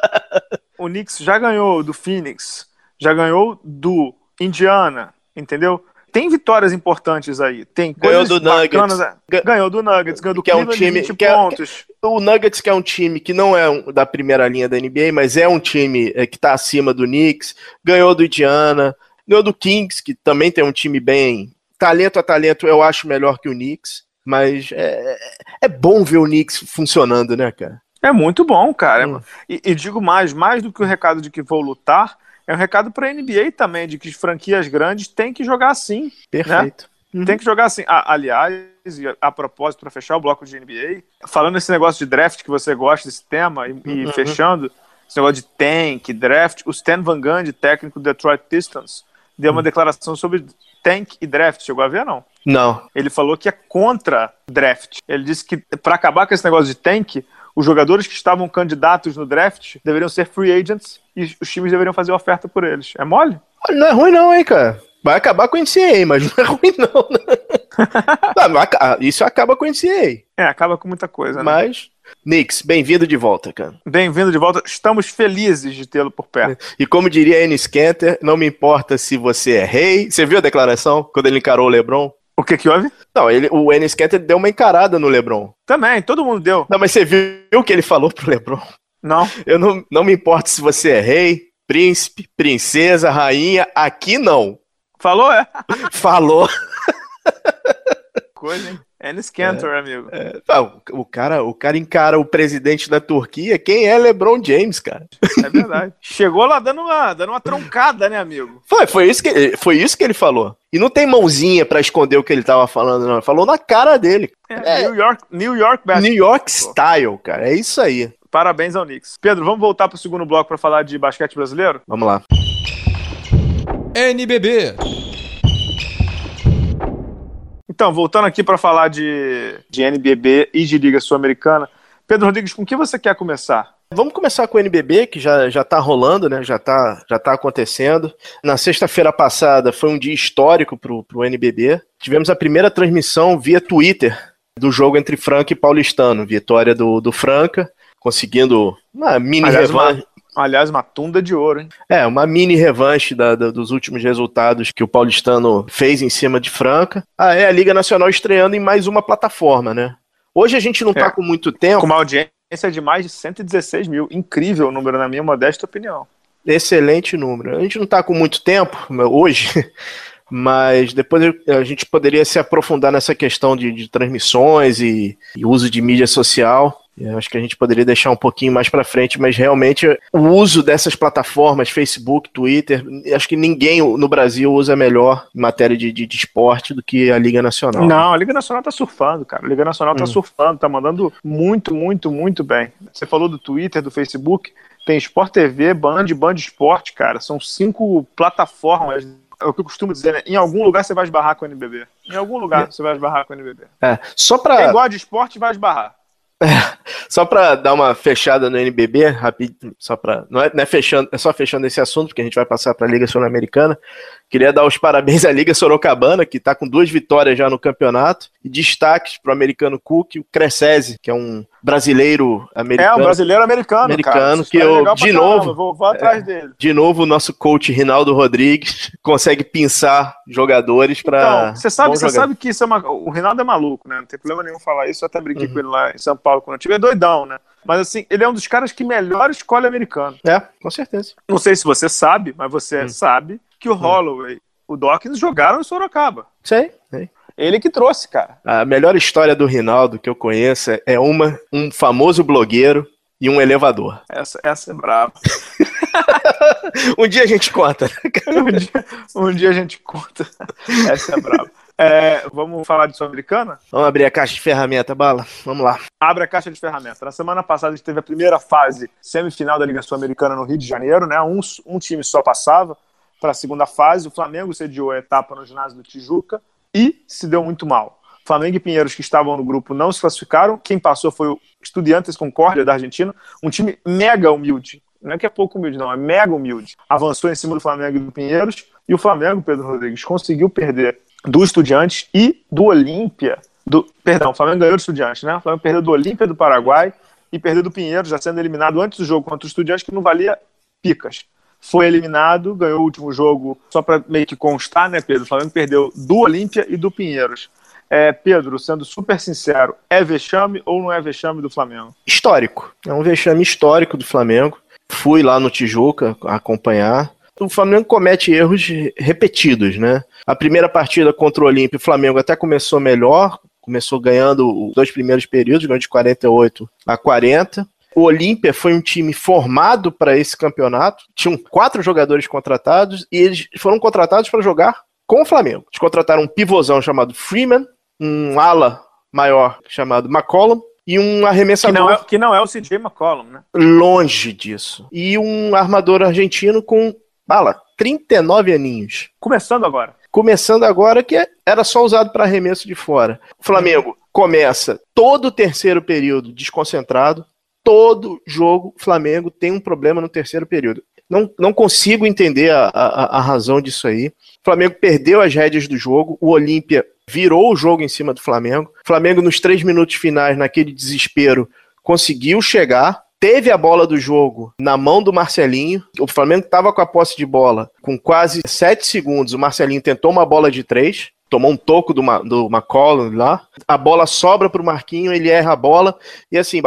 O Knicks já ganhou do Phoenix, já ganhou do Indiana, entendeu? Tem vitórias importantes aí. Tem ganhou do Nuggets. Né? Ganhou do Nuggets, ganhou do que é um time que é, pontos. Que, o Nuggets que é um time que não é um, da primeira linha da NBA, mas é um time é, que está acima do Knicks. Ganhou do Indiana, ganhou do Kings, que também tem um time bem talento a talento, eu acho melhor que o Knicks, mas é, é bom ver o Knicks funcionando, né, cara? É muito bom, cara. Hum. E, e digo mais, mais do que o recado de que vou lutar, é um recado para a NBA também, de que franquias grandes têm que jogar assim. Né? Perfeito. Né? Uhum. Tem que jogar assim. Ah, aliás, a propósito, para fechar o bloco de NBA, falando nesse negócio de draft que você gosta desse tema, e, e uhum. fechando, esse negócio de tank, draft, o Stan Van Gundy, técnico do Detroit Pistons, deu uma uhum. declaração sobre tank e draft. Chegou a ver, não? Não. Ele falou que é contra draft. Ele disse que para acabar com esse negócio de tank, os jogadores que estavam candidatos no draft deveriam ser free agents e os times deveriam fazer oferta por eles. É mole? Não é ruim não, hein, cara. Vai acabar com o NCAA, mas não é ruim não. Né? Ah, isso acaba com o NCAA. É, acaba com muita coisa, né? Mas, Nix, bem-vindo de volta, cara. Bem-vindo de volta. Estamos felizes de tê-lo por perto. E como diria Ennis Kenter, não me importa se você é rei. Você viu a declaração quando ele encarou o LeBron? O que que houve? Não, ele, o Ennis Kenter deu uma encarada no LeBron. Também, todo mundo deu. Não, mas você viu o que ele falou pro LeBron? Não. Eu não, não me importo se você é rei, príncipe, princesa, rainha, aqui não. Falou, é? Falou. Coisa, hein? Enes Cantor, é, amigo. É, o, cara, o cara encara o presidente da Turquia. Quem é LeBron James, cara? É verdade. Chegou lá dando uma, dando uma troncada, né, amigo? Foi, foi isso que, foi isso que ele falou. E não tem mãozinha para esconder o que ele tava falando, não. Falou na cara dele. É, é, New York, New York New York style, cara. É isso aí. Parabéns ao Knicks. Pedro, vamos voltar pro segundo bloco para falar de basquete brasileiro? Vamos lá. NBB. Então, voltando aqui para falar de, de NBB e de Liga Sul-Americana, Pedro Rodrigues, com que você quer começar? Vamos começar com o NBB, que já, já tá rolando, né? Já está já tá acontecendo. Na sexta-feira passada foi um dia histórico pro, pro NBB. Tivemos a primeira transmissão via Twitter do jogo entre Franca e Paulistano. Vitória do, do Franca, conseguindo uma mini revanche. Aliás, uma tunda de ouro, hein? É, uma mini revanche da, da, dos últimos resultados que o paulistano fez em cima de Franca. Ah, é a Liga Nacional estreando em mais uma plataforma, né? Hoje a gente não tá é, com muito tempo. Com uma audiência de mais de 116 mil. Incrível o número, na minha modesta opinião. Excelente número. A gente não tá com muito tempo hoje, mas depois a gente poderia se aprofundar nessa questão de, de transmissões e, e uso de mídia social. Eu acho que a gente poderia deixar um pouquinho mais para frente, mas realmente o uso dessas plataformas, Facebook, Twitter, acho que ninguém no Brasil usa melhor em matéria de, de, de esporte do que a Liga Nacional. Não, a Liga Nacional tá surfando, cara. A Liga Nacional tá hum. surfando, tá mandando muito, muito, muito bem. Você falou do Twitter, do Facebook, tem Sport TV, Band, Band Esporte, cara. São cinco plataformas é o que eu costumo dizer, né? Em algum lugar você vai esbarrar com o NBB. Em algum lugar é. você vai esbarrar com o NBB. É, só pra... Quem gosta de esporte vai esbarrar. Só para dar uma fechada no NBB, rápido, só para não, é, não é fechando, é só fechando esse assunto porque a gente vai passar para a Liga Sul-Americana. Queria dar os parabéns à Liga Sorocabana, que está com duas vitórias já no campeonato, e destaques para o americano Cook e o Crescese, que é um brasileiro americano. É, um brasileiro americano, americano que eu, de novo, vou, vou atrás é, dele. De novo, o nosso coach Rinaldo Rodrigues consegue pensar jogadores para. Então, você sabe, você sabe que isso é uma, o Rinaldo é maluco, né? Não tem problema nenhum falar isso. Eu até brinquei uhum. com ele lá em São Paulo quando eu tive. É doidão, né? Mas assim, ele é um dos caras que melhor escolhe americano. É, com certeza. Não sei se você sabe, mas você hum. sabe que o. Holloway, o Dawkins jogaram em Sorocaba. Sei, sei. Ele que trouxe, cara. A melhor história do Rinaldo que eu conheço é uma, um famoso blogueiro e um elevador. Essa, essa é brava. um dia a gente conta. um, dia, um dia a gente conta. Essa é brava. É, vamos falar de Sul-Americana? Vamos abrir a caixa de ferramenta, Bala. Vamos lá. Abre a caixa de ferramenta. Na semana passada a gente teve a primeira fase semifinal da Liga Sul-Americana no Rio de Janeiro, né? Um, um time só passava para a segunda fase. O Flamengo sediou a etapa no ginásio do Tijuca e se deu muito mal. Flamengo e Pinheiros, que estavam no grupo, não se classificaram. Quem passou foi o Estudiantes Concórdia, da Argentina. Um time mega humilde. Não é que é pouco humilde, não, é mega humilde. Avançou em cima do Flamengo e do Pinheiros. E o Flamengo, Pedro Rodrigues, conseguiu perder do Estudiantes e do Olímpia. Do, perdão, o Flamengo ganhou do Estudiantes, né? O Flamengo perdeu do Olímpia do Paraguai e perdeu do Pinheiro, já sendo eliminado antes do jogo contra o Estudiantes, que não valia picas. Foi eliminado, ganhou o último jogo, só para meio que constar, né, Pedro? O Flamengo perdeu do Olímpia e do Pinheiros. É, Pedro, sendo super sincero, é vexame ou não é vexame do Flamengo? Histórico. É um vexame histórico do Flamengo. Fui lá no Tijuca acompanhar o Flamengo comete erros repetidos, né? A primeira partida contra o Olímpio, o Flamengo até começou melhor, começou ganhando os dois primeiros períodos, ganhou de 48 a 40. O Olímpia foi um time formado para esse campeonato, tinham quatro jogadores contratados e eles foram contratados para jogar com o Flamengo. Eles contrataram um pivôzão chamado Freeman, um ala maior chamado McCollum, e um arremessador. Que não, é, que não é o CJ McCollum, né? Longe disso. E um armador argentino com Bala, 39 aninhos. Começando agora. começando agora que era só usado para arremesso de fora. O Flamengo começa todo o terceiro período desconcentrado, todo jogo Flamengo tem um problema no terceiro período. Não, não consigo entender a, a, a razão disso aí. O Flamengo perdeu as rédeas do jogo, o Olímpia virou o jogo em cima do Flamengo. O Flamengo, nos três minutos finais, naquele desespero, conseguiu chegar, teve a bola do jogo na mão do Marcelinho. O Flamengo estava com a posse de bola com quase sete segundos. O Marcelinho tentou uma bola de três. Tomou um toco do, do McCollum lá. A bola sobra para o Marquinho, ele erra a bola. E assim,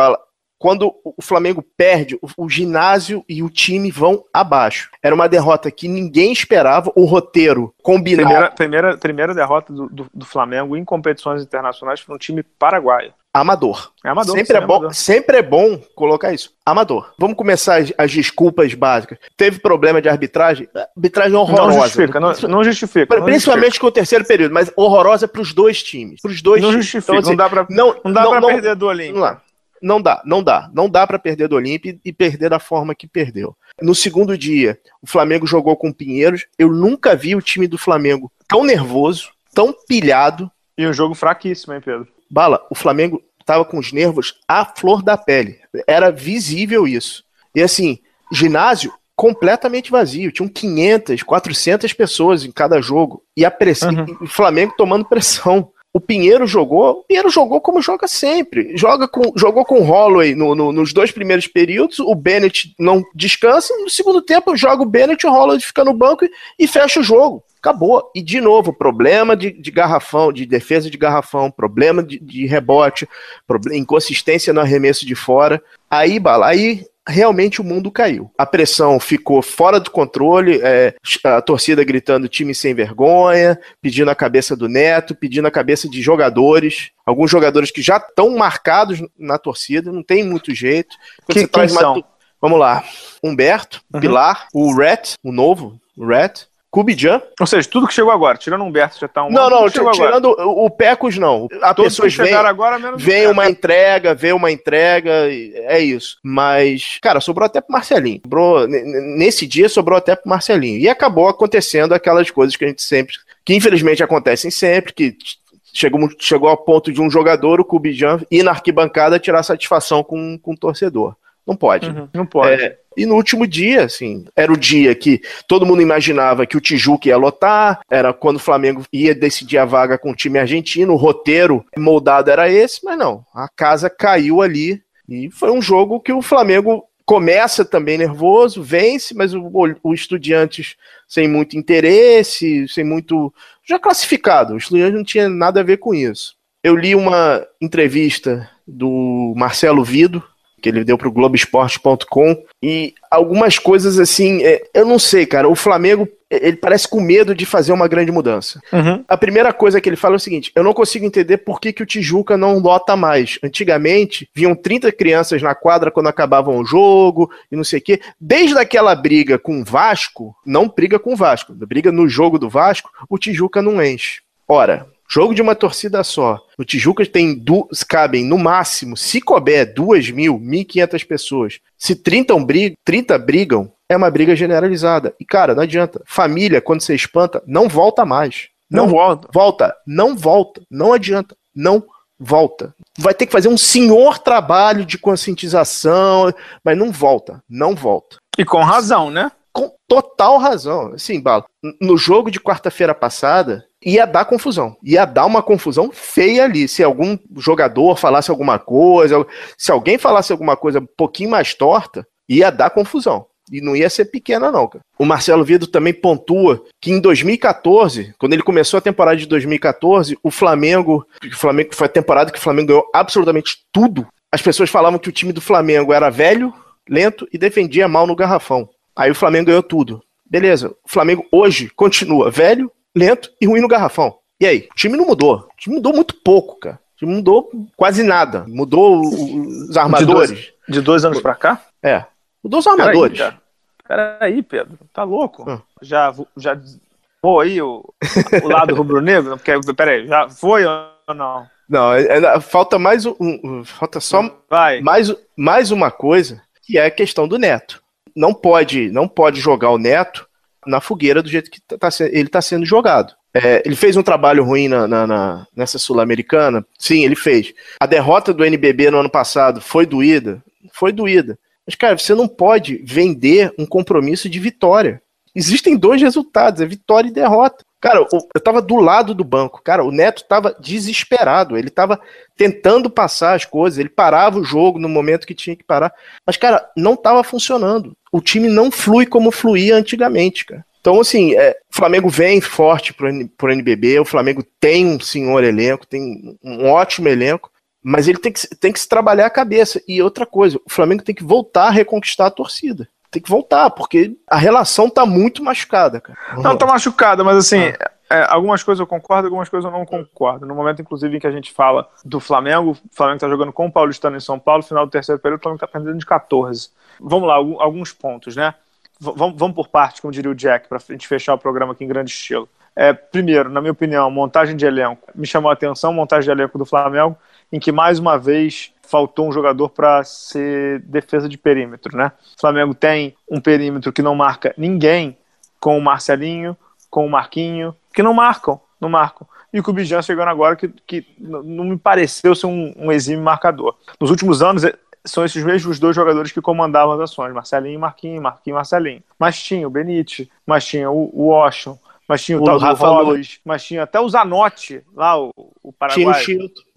quando o Flamengo perde, o, ginásio e o time vão abaixo. Era uma derrota que ninguém esperava, o roteiro combinado. Primeira, primeira, primeira derrota do, do, do Flamengo em competições internacionais foi um time paraguaio. Amador. É amador. Sempre, é, bom, amador. sempre é bom colocar isso. Amador. Vamos começar as, as, desculpas básicas. Teve problema de arbitragem? Arbitragem horrorosa. Não justifica, não, não justifica. Não Principalmente justifica. com o terceiro período, mas horrorosa para os dois times. Para os dois não times. Justifica. Então, assim, não dá para não, não, dá não, perder do Olímpico. Não dá. Não dá, não dá. Para perder do Olímpia e perder da forma que perdeu. No segundo dia, o Flamengo jogou com o Pinheiros. Eu nunca vi o time do Flamengo tão nervoso, tão pilhado. E um jogo fraquíssimo, hein, Pedro? Bala, o Flamengo estava com os nervos à flor da pele. Era visível isso. E assim, ginásio completamente vazio. Tinham 500, 400 pessoas em cada jogo. E a pressão, uhum. o Flamengo tomando pressão. O Pinheiro jogou, o Pinheiro jogou como joga sempre. Joga com, jogou com o Holloway no, no, nos dois primeiros períodos, o Bennett não descansa, no segundo tempo joga o Bennett, o Holloway fica no banco e, e fecha o jogo. Acabou. E de novo, problema de, de garrafão, de defesa de garrafão, problema de, de rebote, inconsistência no arremesso de fora. Aí, bala, aí realmente o mundo caiu. A pressão ficou fora do controle, é, a torcida gritando time sem vergonha, pedindo a cabeça do Neto, pedindo a cabeça de jogadores, alguns jogadores que já estão marcados na torcida, não tem muito jeito. Que, quem são? Uma... Vamos lá. Humberto, uhum. Pilar, o Ret, o novo, o Ret, Kubijan. Ou seja, tudo que chegou agora, tirando o Humberto, já tá um. Não, não, tirando agora. o Pecos, não. A Todos pessoas vem, agora, menos vem uma entrega, vem uma entrega, é isso. Mas, cara, sobrou até pro Marcelinho. Sobrou, nesse dia sobrou até pro Marcelinho. E acabou acontecendo aquelas coisas que a gente sempre. que infelizmente acontecem sempre, que chegou, chegou ao ponto de um jogador, o Kubijan, ir na arquibancada tirar satisfação com, com o torcedor. Não pode. Uhum, não pode. É, e no último dia, assim, era o dia que todo mundo imaginava que o Tijuca ia lotar, era quando o Flamengo ia decidir a vaga com o time argentino, o roteiro moldado era esse, mas não, a casa caiu ali e foi um jogo que o Flamengo começa também nervoso, vence, mas o, o Estudiantes sem muito interesse, sem muito. já classificado, o Estudiantes não tinha nada a ver com isso. Eu li uma entrevista do Marcelo Vido, que ele deu pro Globoesporte.com e algumas coisas assim, é, eu não sei, cara, o Flamengo ele parece com medo de fazer uma grande mudança. Uhum. A primeira coisa que ele fala é o seguinte: eu não consigo entender por que, que o Tijuca não lota mais. Antigamente, vinham 30 crianças na quadra quando acabavam o jogo e não sei o quê. Desde aquela briga com o Vasco, não briga com o Vasco, briga no jogo do Vasco, o Tijuca não enche. Ora, Jogo de uma torcida só. No Tijuca tem du cabem, no máximo, se couber, duas mil, mil quinhentas pessoas. Se 30, brig 30 brigam, é uma briga generalizada. E, cara, não adianta. Família, quando você espanta, não volta mais. Não, não volta. Volta. Não volta. Não adianta. Não volta. Vai ter que fazer um senhor trabalho de conscientização, mas não volta. Não volta. E com razão, né? Com total razão. Assim, Bala, no jogo de quarta-feira passada, ia dar confusão. Ia dar uma confusão feia ali. Se algum jogador falasse alguma coisa, se alguém falasse alguma coisa um pouquinho mais torta, ia dar confusão. E não ia ser pequena, não, cara. O Marcelo Vido também pontua que em 2014, quando ele começou a temporada de 2014, o Flamengo, o Flamengo foi a temporada que o Flamengo ganhou absolutamente tudo. As pessoas falavam que o time do Flamengo era velho, lento e defendia mal no garrafão. Aí o Flamengo ganhou tudo. Beleza, o Flamengo hoje continua velho, lento e ruim no garrafão. E aí? O time não mudou. O time mudou muito pouco, cara. O time mudou quase nada. Mudou os armadores. De dois, de dois anos pra cá? É. Mudou os armadores. Peraí, Peraí Pedro. Tá louco? Hum. Já, já Pô, aí o, o lado rubro-negro? Porque, peraí, já foi ou não? Não, é, é, falta mais um, um, falta só Vai. mais, mais uma coisa, que é a questão do Neto. Não pode, não pode jogar o Neto na fogueira do jeito que tá, ele está sendo jogado. É, ele fez um trabalho ruim na, na, na nessa Sul-Americana? Sim, ele fez. A derrota do NBB no ano passado foi doída? Foi doída. Mas, cara, você não pode vender um compromisso de vitória. Existem dois resultados, é vitória e derrota. Cara, eu tava do lado do banco. Cara, o Neto tava desesperado. Ele tava tentando passar as coisas. Ele parava o jogo no momento que tinha que parar. Mas, cara, não tava funcionando. O time não flui como fluía antigamente, cara. Então, assim, é, o Flamengo vem forte pro, pro NBB. O Flamengo tem um senhor elenco, tem um ótimo elenco. Mas ele tem que, tem que se trabalhar a cabeça. E outra coisa, o Flamengo tem que voltar a reconquistar a torcida tem que voltar, porque a relação tá muito machucada, cara. Não, tá machucada, mas assim, ah. é, algumas coisas eu concordo, algumas coisas eu não concordo. No momento, inclusive, em que a gente fala do Flamengo, o Flamengo tá jogando com o Paulistano em São Paulo, final do terceiro período, o Flamengo tá perdendo de 14. Vamos lá, alguns pontos, né? V vamos por parte, como diria o Jack, pra gente fechar o programa aqui em grande estilo. É, primeiro, na minha opinião, montagem de elenco. Me chamou a atenção, montagem de elenco do Flamengo, em que mais uma vez faltou um jogador para ser defesa de perímetro, né? O Flamengo tem um perímetro que não marca ninguém, com o Marcelinho, com o Marquinho, que não marcam, não marcam. E o Cubijan chegando agora que, que não me pareceu ser um, um exímio marcador. Nos últimos anos, é, são esses mesmos dois jogadores que comandavam as ações, Marcelinho e Marquinho, Marquinho e Marcelinho. Mas tinha o Benite, mas tinha o, o Washington, mas tinha o, o tal Rafa Luiz, mas tinha até o Zanotti, lá o, o Paraguai,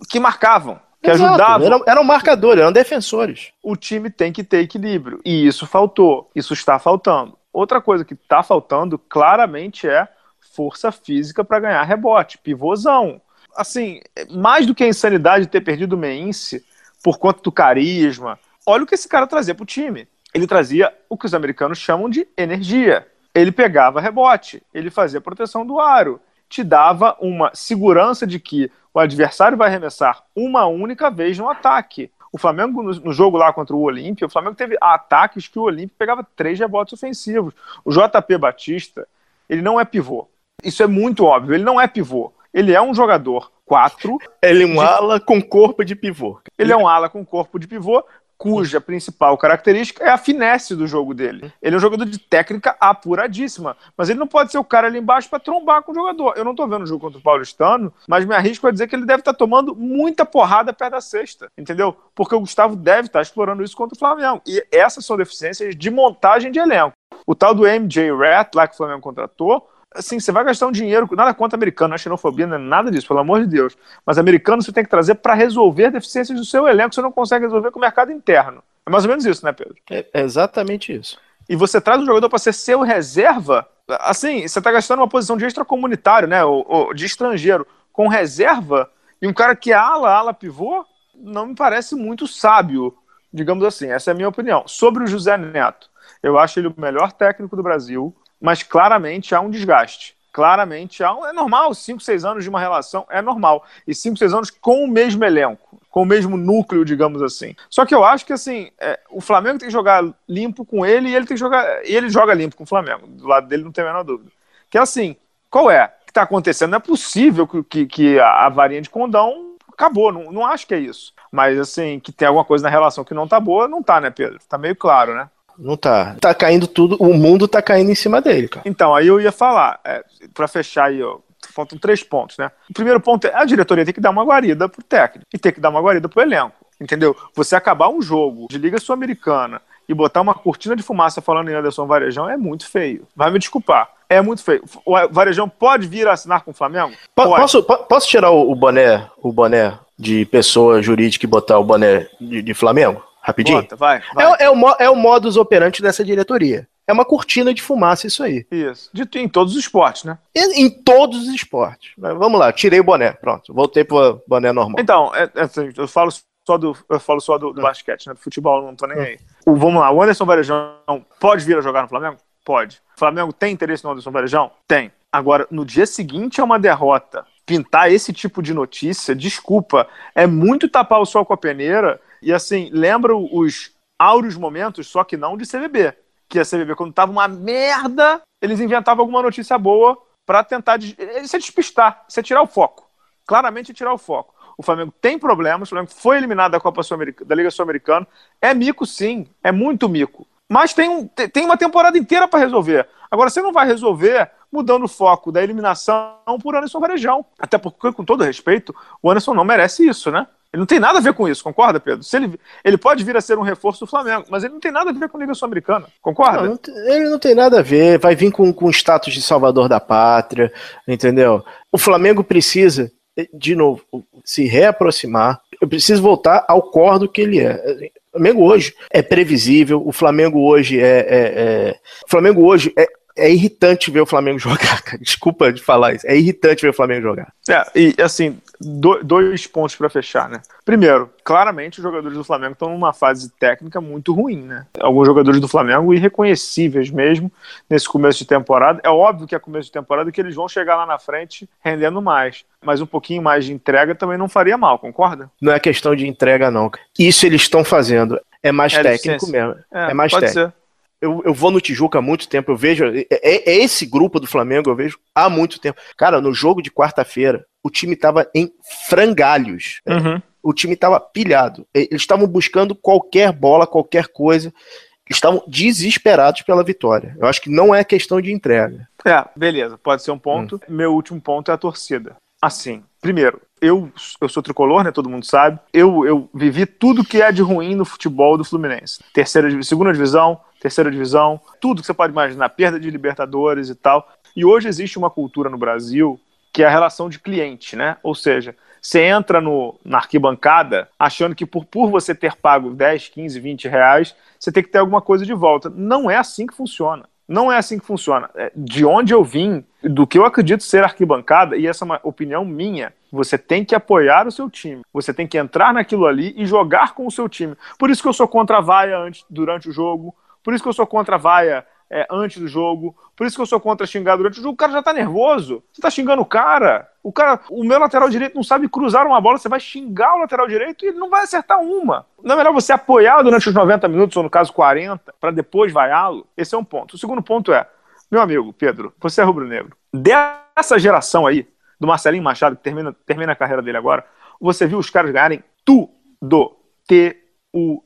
que marcavam que Exato, ajudavam. Eram, eram marcadores, eram defensores. O time tem que ter equilíbrio. E isso faltou. Isso está faltando. Outra coisa que está faltando claramente é força física para ganhar rebote, pivôzão. Assim, mais do que a insanidade de ter perdido o Meinse por conta do carisma, olha o que esse cara trazia para o time. Ele trazia o que os americanos chamam de energia. Ele pegava rebote, ele fazia proteção do aro, te dava uma segurança de que o adversário vai arremessar uma única vez no ataque. O Flamengo, no, jogo lá contra o Olímpia, o Flamengo teve ataques que o Olímpia pegava três rebotes ofensivos. O JP Batista, ele não é pivô. Isso é muito óbvio, ele não é pivô. Ele é um jogador 4. Ele é um de... ala com corpo de pivô. Ele é um ala com corpo de pivô, cuja principal característica é a finesse do jogo dele. Ele é um jogador de técnica apuradíssima, mas ele não pode ser o cara ali embaixo para trombar com o jogador. Eu não tô vendo o jogo contra o Paulistano, mas me arrisco a dizer que ele deve estar tá tomando muita porrada perto da sexta, entendeu? Porque o Gustavo deve estar tá explorando isso contra o Flamengo. E essas são deficiências de montagem de elenco. O tal do MJ Rat, lá que o Flamengo contratou, assim, você vai gastar um dinheiro, nada contra americano, não é xenofobia, não é nada disso, pelo amor de Deus. Mas americano você tem que trazer para resolver deficiências do seu elenco, você não consegue resolver com o mercado interno. É mais ou menos isso, né, Pedro? É, é exatamente isso. E você traz um jogador para ser seu reserva, assim, você está gastando uma posição de extracomunitário, né, ou, ou, de estrangeiro, com reserva, e um cara que é ala, ala pivô, não me parece muito sábio, digamos assim. Essa é a minha opinião. Sobre o José Neto, eu acho ele o melhor técnico do Brasil, mas claramente há um desgaste. Claramente há um, é normal, 5, 6 anos de uma relação é normal. E 5, 6 anos com o mesmo elenco, com o mesmo núcleo, digamos assim. Só que eu acho que assim, é, o Flamengo tem que jogar limpo com ele e ele tem que jogar. E ele joga limpo com o Flamengo. Do lado dele não tem a menor dúvida. Que é assim, qual é? O que está acontecendo? Não é possível que, que, a, a varinha de condão acabou. Não, não acho que é isso. Mas assim, que tem alguma coisa na relação que não tá boa, não tá, né, Pedro? Tá meio claro, né? Não tá. Tá caindo tudo, o mundo tá caindo em cima dele, cara. Então, aí eu ia falar, é, para fechar aí, ó, faltam três pontos, né? O primeiro ponto é a diretoria tem que dar uma guarida pro técnico e tem que dar uma guarida pro elenco, entendeu? Você acabar um jogo de Liga Sul-Americana e botar uma cortina de fumaça falando em Anderson Varejão é muito feio. Vai me desculpar. É muito feio. O Varejão pode vir a assinar com o Flamengo? Posso, posso tirar o boné, o boné de pessoa jurídica e botar o boné de, de Flamengo? Rapidinho? Bota, vai, vai. É, é, o, é o modus operandi dessa diretoria. É uma cortina de fumaça isso aí. Isso. De, em todos os esportes, né? Em, em todos os esportes. Vamos lá, tirei o boné. Pronto, voltei pro boné normal. Então, é, é, assim, eu falo só do, eu falo só do, do ah. basquete, né? Do futebol, não tô nem ah. aí. O, vamos lá, o Anderson Varejão pode vir a jogar no Flamengo? Pode. O Flamengo tem interesse no Anderson Varejão? Tem. Agora, no dia seguinte é uma derrota. Pintar esse tipo de notícia, desculpa, é muito tapar o sol com a peneira e assim, lembra os áureos momentos, só que não de CBB. Que a CBB, quando tava uma merda, eles inventavam alguma notícia boa para tentar. Isso é despistar, isso é tirar o foco. Claramente é tirar o foco. O Flamengo tem problemas, o Flamengo foi eliminado da Copa da Liga Sul-Americana. É mico, sim, é muito mico. Mas tem, um, tem uma temporada inteira para resolver. Agora, você não vai resolver mudando o foco da eliminação por Anderson Varejão. Até porque, com todo respeito, o Anderson não merece isso, né? Ele não tem nada a ver com isso, concorda, Pedro? Se ele, ele pode vir a ser um reforço do Flamengo, mas ele não tem nada a ver com a Liga Sul-Americana, concorda? Não, ele não tem nada a ver, vai vir com, com status de salvador da pátria, entendeu? O Flamengo precisa, de novo, se reaproximar, eu preciso voltar ao cordo que ele é. O Flamengo hoje é previsível, o Flamengo hoje é. é, é o Flamengo hoje é é irritante ver o Flamengo jogar, cara. Desculpa de falar isso. É irritante ver o Flamengo jogar. É, e assim, do, dois pontos para fechar, né? Primeiro, claramente os jogadores do Flamengo estão numa fase técnica muito ruim, né? Alguns jogadores do Flamengo irreconhecíveis mesmo nesse começo de temporada. É óbvio que é começo de temporada que eles vão chegar lá na frente rendendo mais. Mas um pouquinho mais de entrega também não faria mal, concorda? Não é questão de entrega, não. Isso eles estão fazendo. É mais é técnico mesmo. É, é mais técnico. Ser eu, eu vou no Tijuca há muito tempo, eu vejo. É, é, é, esse grupo do Flamengo, eu vejo há muito tempo. Cara, no jogo de quarta-feira, o time tava em frangalhos. Uhum. O time tava pilhado. Eles estavam buscando qualquer bola, qualquer coisa. Estavam desesperados pela vitória. Eu acho que não é questão de entrega. É, beleza, pode ser um ponto. Hum. Meu último ponto é a torcida. Assim, primeiro, eu, eu sou tricolor, né? Todo mundo sabe. Eu, eu vivi tudo que é de ruim no futebol do Fluminense. Terceira, segunda divisão, terceira divisão, tudo que você pode imaginar, perda de Libertadores e tal. E hoje existe uma cultura no Brasil que é a relação de cliente, né? Ou seja, você entra no, na arquibancada achando que por, por você ter pago 10, 15, 20 reais, você tem que ter alguma coisa de volta. Não é assim que funciona. Não é assim que funciona. É, de onde eu vim, do que eu acredito ser arquibancada, e essa é uma opinião minha, você tem que apoiar o seu time. Você tem que entrar naquilo ali e jogar com o seu time. Por isso que eu sou contra a vaia antes, durante o jogo. Por isso que eu sou contra a vaia é, antes do jogo. Por isso que eu sou contra xingar durante o jogo. O cara já tá nervoso. Você tá xingando o cara. O cara, o meu lateral direito não sabe cruzar uma bola. Você vai xingar o lateral direito e ele não vai acertar uma. Não é melhor você apoiar durante os 90 minutos, ou no caso 40, para depois vaiá-lo? Esse é um ponto. O segundo ponto é, meu amigo Pedro, você é rubro-negro. Dessa geração aí, do Marcelinho Machado, que termina, termina a carreira dele agora, você viu os caras ganharem tudo. T-U-D-O.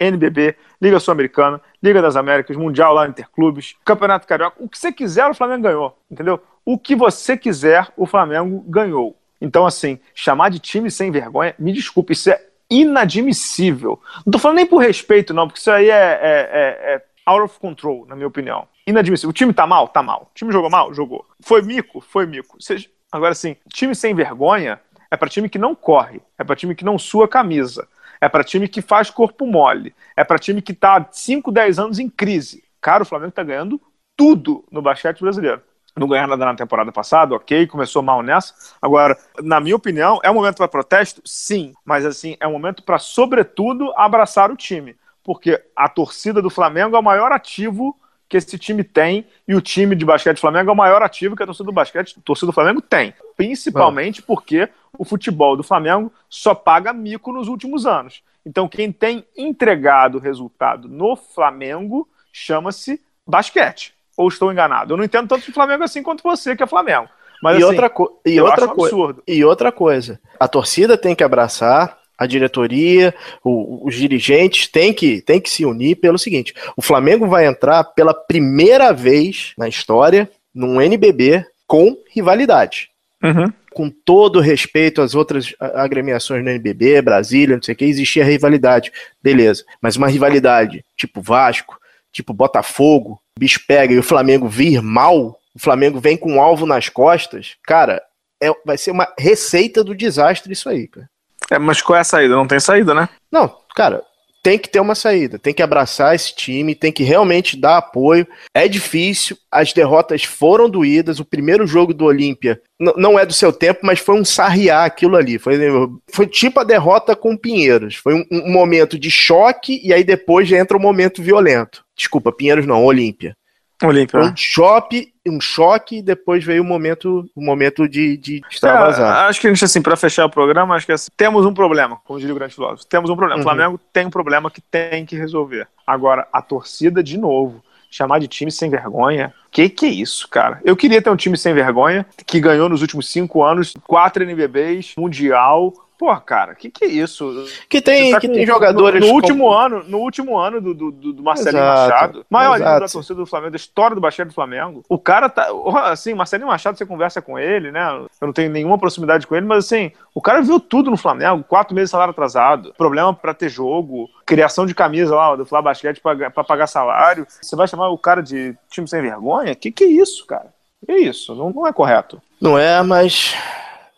NBB, Liga Sul-Americana, Liga das Américas, Mundial lá, Interclubes, Campeonato Carioca. O que você quiser, o Flamengo ganhou, entendeu? O que você quiser, o Flamengo ganhou. Então, assim, chamar de time sem vergonha, me desculpe, isso é inadmissível. Não tô falando nem por respeito, não, porque isso aí é, é, é, é out of control, na minha opinião. Inadmissível. O time tá mal? Tá mal. O time jogou mal? Jogou. Foi mico? Foi mico. Seja, agora, assim, time sem vergonha é para time que não corre, é para time que não sua camisa, é para time que faz corpo mole, é para time que está 5, 10 anos em crise. Cara, o Flamengo está ganhando tudo no basquete brasileiro. Não ganhou nada na temporada passada, ok, começou mal nessa. Agora, na minha opinião, é um momento para protesto? Sim, mas assim, é um momento para, sobretudo, abraçar o time. Porque a torcida do Flamengo é o maior ativo que esse time tem e o time de basquete do Flamengo é o maior ativo que a torcida do basquete, a torcida do Flamengo tem. Principalmente porque o futebol do Flamengo só paga mico nos últimos anos. Então, quem tem entregado resultado no Flamengo chama-se basquete. Ou estou enganado? Eu não entendo tanto de Flamengo assim quanto você, que é Flamengo. Mas, e assim, outra, co e outra coisa. E outra coisa. A torcida tem que abraçar a diretoria, o, os dirigentes têm que, têm que se unir pelo seguinte: o Flamengo vai entrar pela primeira vez na história num NBB com rivalidade. Uhum. Com todo respeito às outras agremiações do NBB, Brasília, não sei o que, existia rivalidade. Beleza. Mas uma rivalidade tipo Vasco, tipo Botafogo, bicho pega e o Flamengo vir mal, o Flamengo vem com um alvo nas costas, cara, é, vai ser uma receita do desastre isso aí, cara. É, mas qual é a saída? Não tem saída, né? Não, cara, tem que ter uma saída, tem que abraçar esse time, tem que realmente dar apoio. É difícil, as derrotas foram doídas. O primeiro jogo do Olímpia não é do seu tempo, mas foi um sarriar aquilo ali. Foi, foi tipo a derrota com o Pinheiros. Foi um, um momento de choque e aí depois já entra o um momento violento. Desculpa, Pinheiros não, Olímpia. Olímpia. Um choque, um choque e depois veio o momento, o momento de, de extravasar. É, acho que a gente, assim, para fechar o programa, acho que assim, temos um problema, como diria o grande filósofo. Temos um problema. Uhum. O Flamengo tem um problema que tem que resolver. Agora, a torcida, de novo, chamar de time sem vergonha. Que que é isso, cara? Eu queria ter um time sem vergonha que ganhou nos últimos cinco anos quatro NBBs, Mundial, Pô, cara, que que é isso? Que tem, Tá que com- tem jogadores. No, no último ano, no último ano do, do, do Marcelinho Exato, Machado, maior ídolo da exato. torcida do Flamengo, da história do basquete do Flamengo. O cara tá. Assim, Marcelinho Machado, você conversa com ele, né? Eu não tenho nenhuma proximidade com ele, mas assim, o cara viu tudo no Flamengo, quatro meses de salário atrasado, problema pra ter jogo, criação de camisa lá do Flá Basquete pra, pra pagar salário. Você vai chamar o cara de time sem vergonha? Que que é isso, cara? Que isso? Não, não é correto. Não é, mas.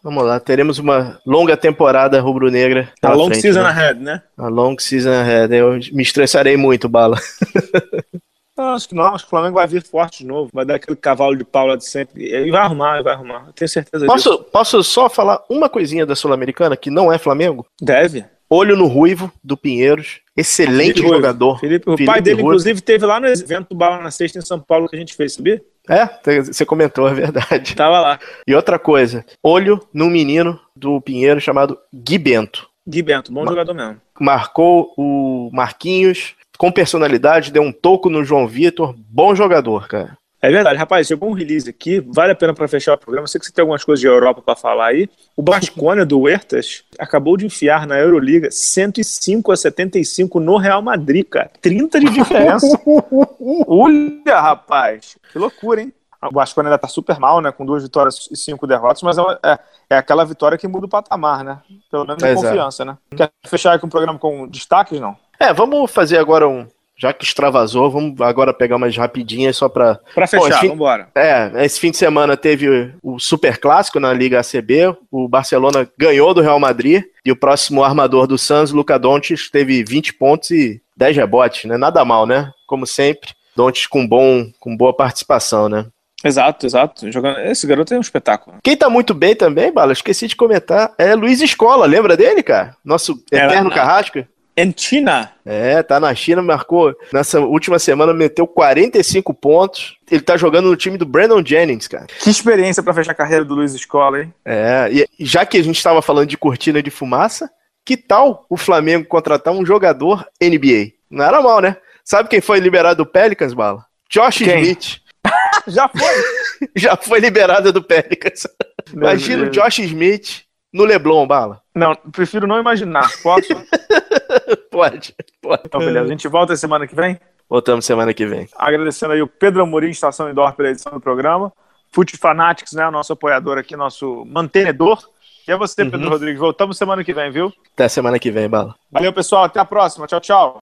Vamos lá, teremos uma longa temporada rubro-negra. A pela long frente, season né? ahead, né? A long season ahead. Eu me estressarei muito, Bala. Não, acho que não, acho que o Flamengo vai vir forte de novo, vai dar aquele cavalo de pau lá de sempre. E vai arrumar, vai arrumar. Eu tenho certeza disso. Posso, posso só falar uma coisinha da Sul-Americana que não é Flamengo? Deve. Olho no Ruivo, do Pinheiros. Excelente Felipe jogador. Felipe, o Felipe pai dele, Ruivo. inclusive, teve lá no evento do Bala na Sexta em São Paulo que a gente fez, sabia? É, você comentou, é verdade. Tava lá. E outra coisa, olho num menino do Pinheiro chamado Gui Bento. Gui Bento, bom jogador mesmo. Marcou o Marquinhos com personalidade, deu um toco no João Vitor. Bom jogador, cara. É verdade, rapaz, chegou um release aqui, vale a pena para fechar o programa. Eu sei que você tem algumas coisas de Europa para falar aí. O Basconia do Huertas acabou de enfiar na Euroliga 105 a 75 no Real Madrid, cara. 30 de diferença. Olha, rapaz, que loucura, hein? O Basconia ainda tá super mal, né? Com duas vitórias e cinco derrotas, mas é, é- é aquela vitória que muda o patamar, né? Pelo menos de Exato. confiança, né? Quer fechar aqui um programa com destaques, não? É, vamos fazer agora um. Já que extravasou, vamos agora pegar umas rapidinhas só pra. Para fechar, enfim- vambora. É, esse fim de semana teve o Super Clássico na Liga ACB. O Barcelona ganhou do Real Madrid. E o próximo armador do Suns, Luca Doncic, teve 20 pontos e 10 rebotes, né? Nada mal, né? Como sempre. Doncic com, bom, com boa participação, né? Exato, exato. Jogando... Esse garoto é um espetáculo. Quem tá muito bem também, Bala, esqueci de comentar, é Luiz Escola, lembra dele, cara? Nosso Era eterno na- carrasco. Em China, É, tá na China, marcou nessa última semana, meteu 45 pontos. Ele tá jogando no time do Brandon Jennings, cara. Que experiência pra fechar a carreira do Luiz Escola, hein? É, e já que a gente estava falando de cortina de fumaça, que tal o Flamengo contratar um jogador NBA? Não era mal, né? Sabe quem foi liberado do Pelicans, Bala? Josh Quem? Smith. Já foi. Já foi liberado do Pelicans. Imagina o. Josh Smith no Leblon, Bala. Não, prefiro não imaginar. Posso? Pode, pode. Então, beleza. A gente volta semana que vem. Voltamos semana que vem. Agradecendo aí o Pedro Amorim, Estação Indoor, pela edição do programa. Fute Fanatics, né? O nosso apoiador aqui, nosso mantenedor. E é você, Pedro Uhum. Rodrigues. Voltamos semana que vem, viu? Até semana que vem, Bala. Valeu, pessoal. Até a próxima. Tchau, tchau.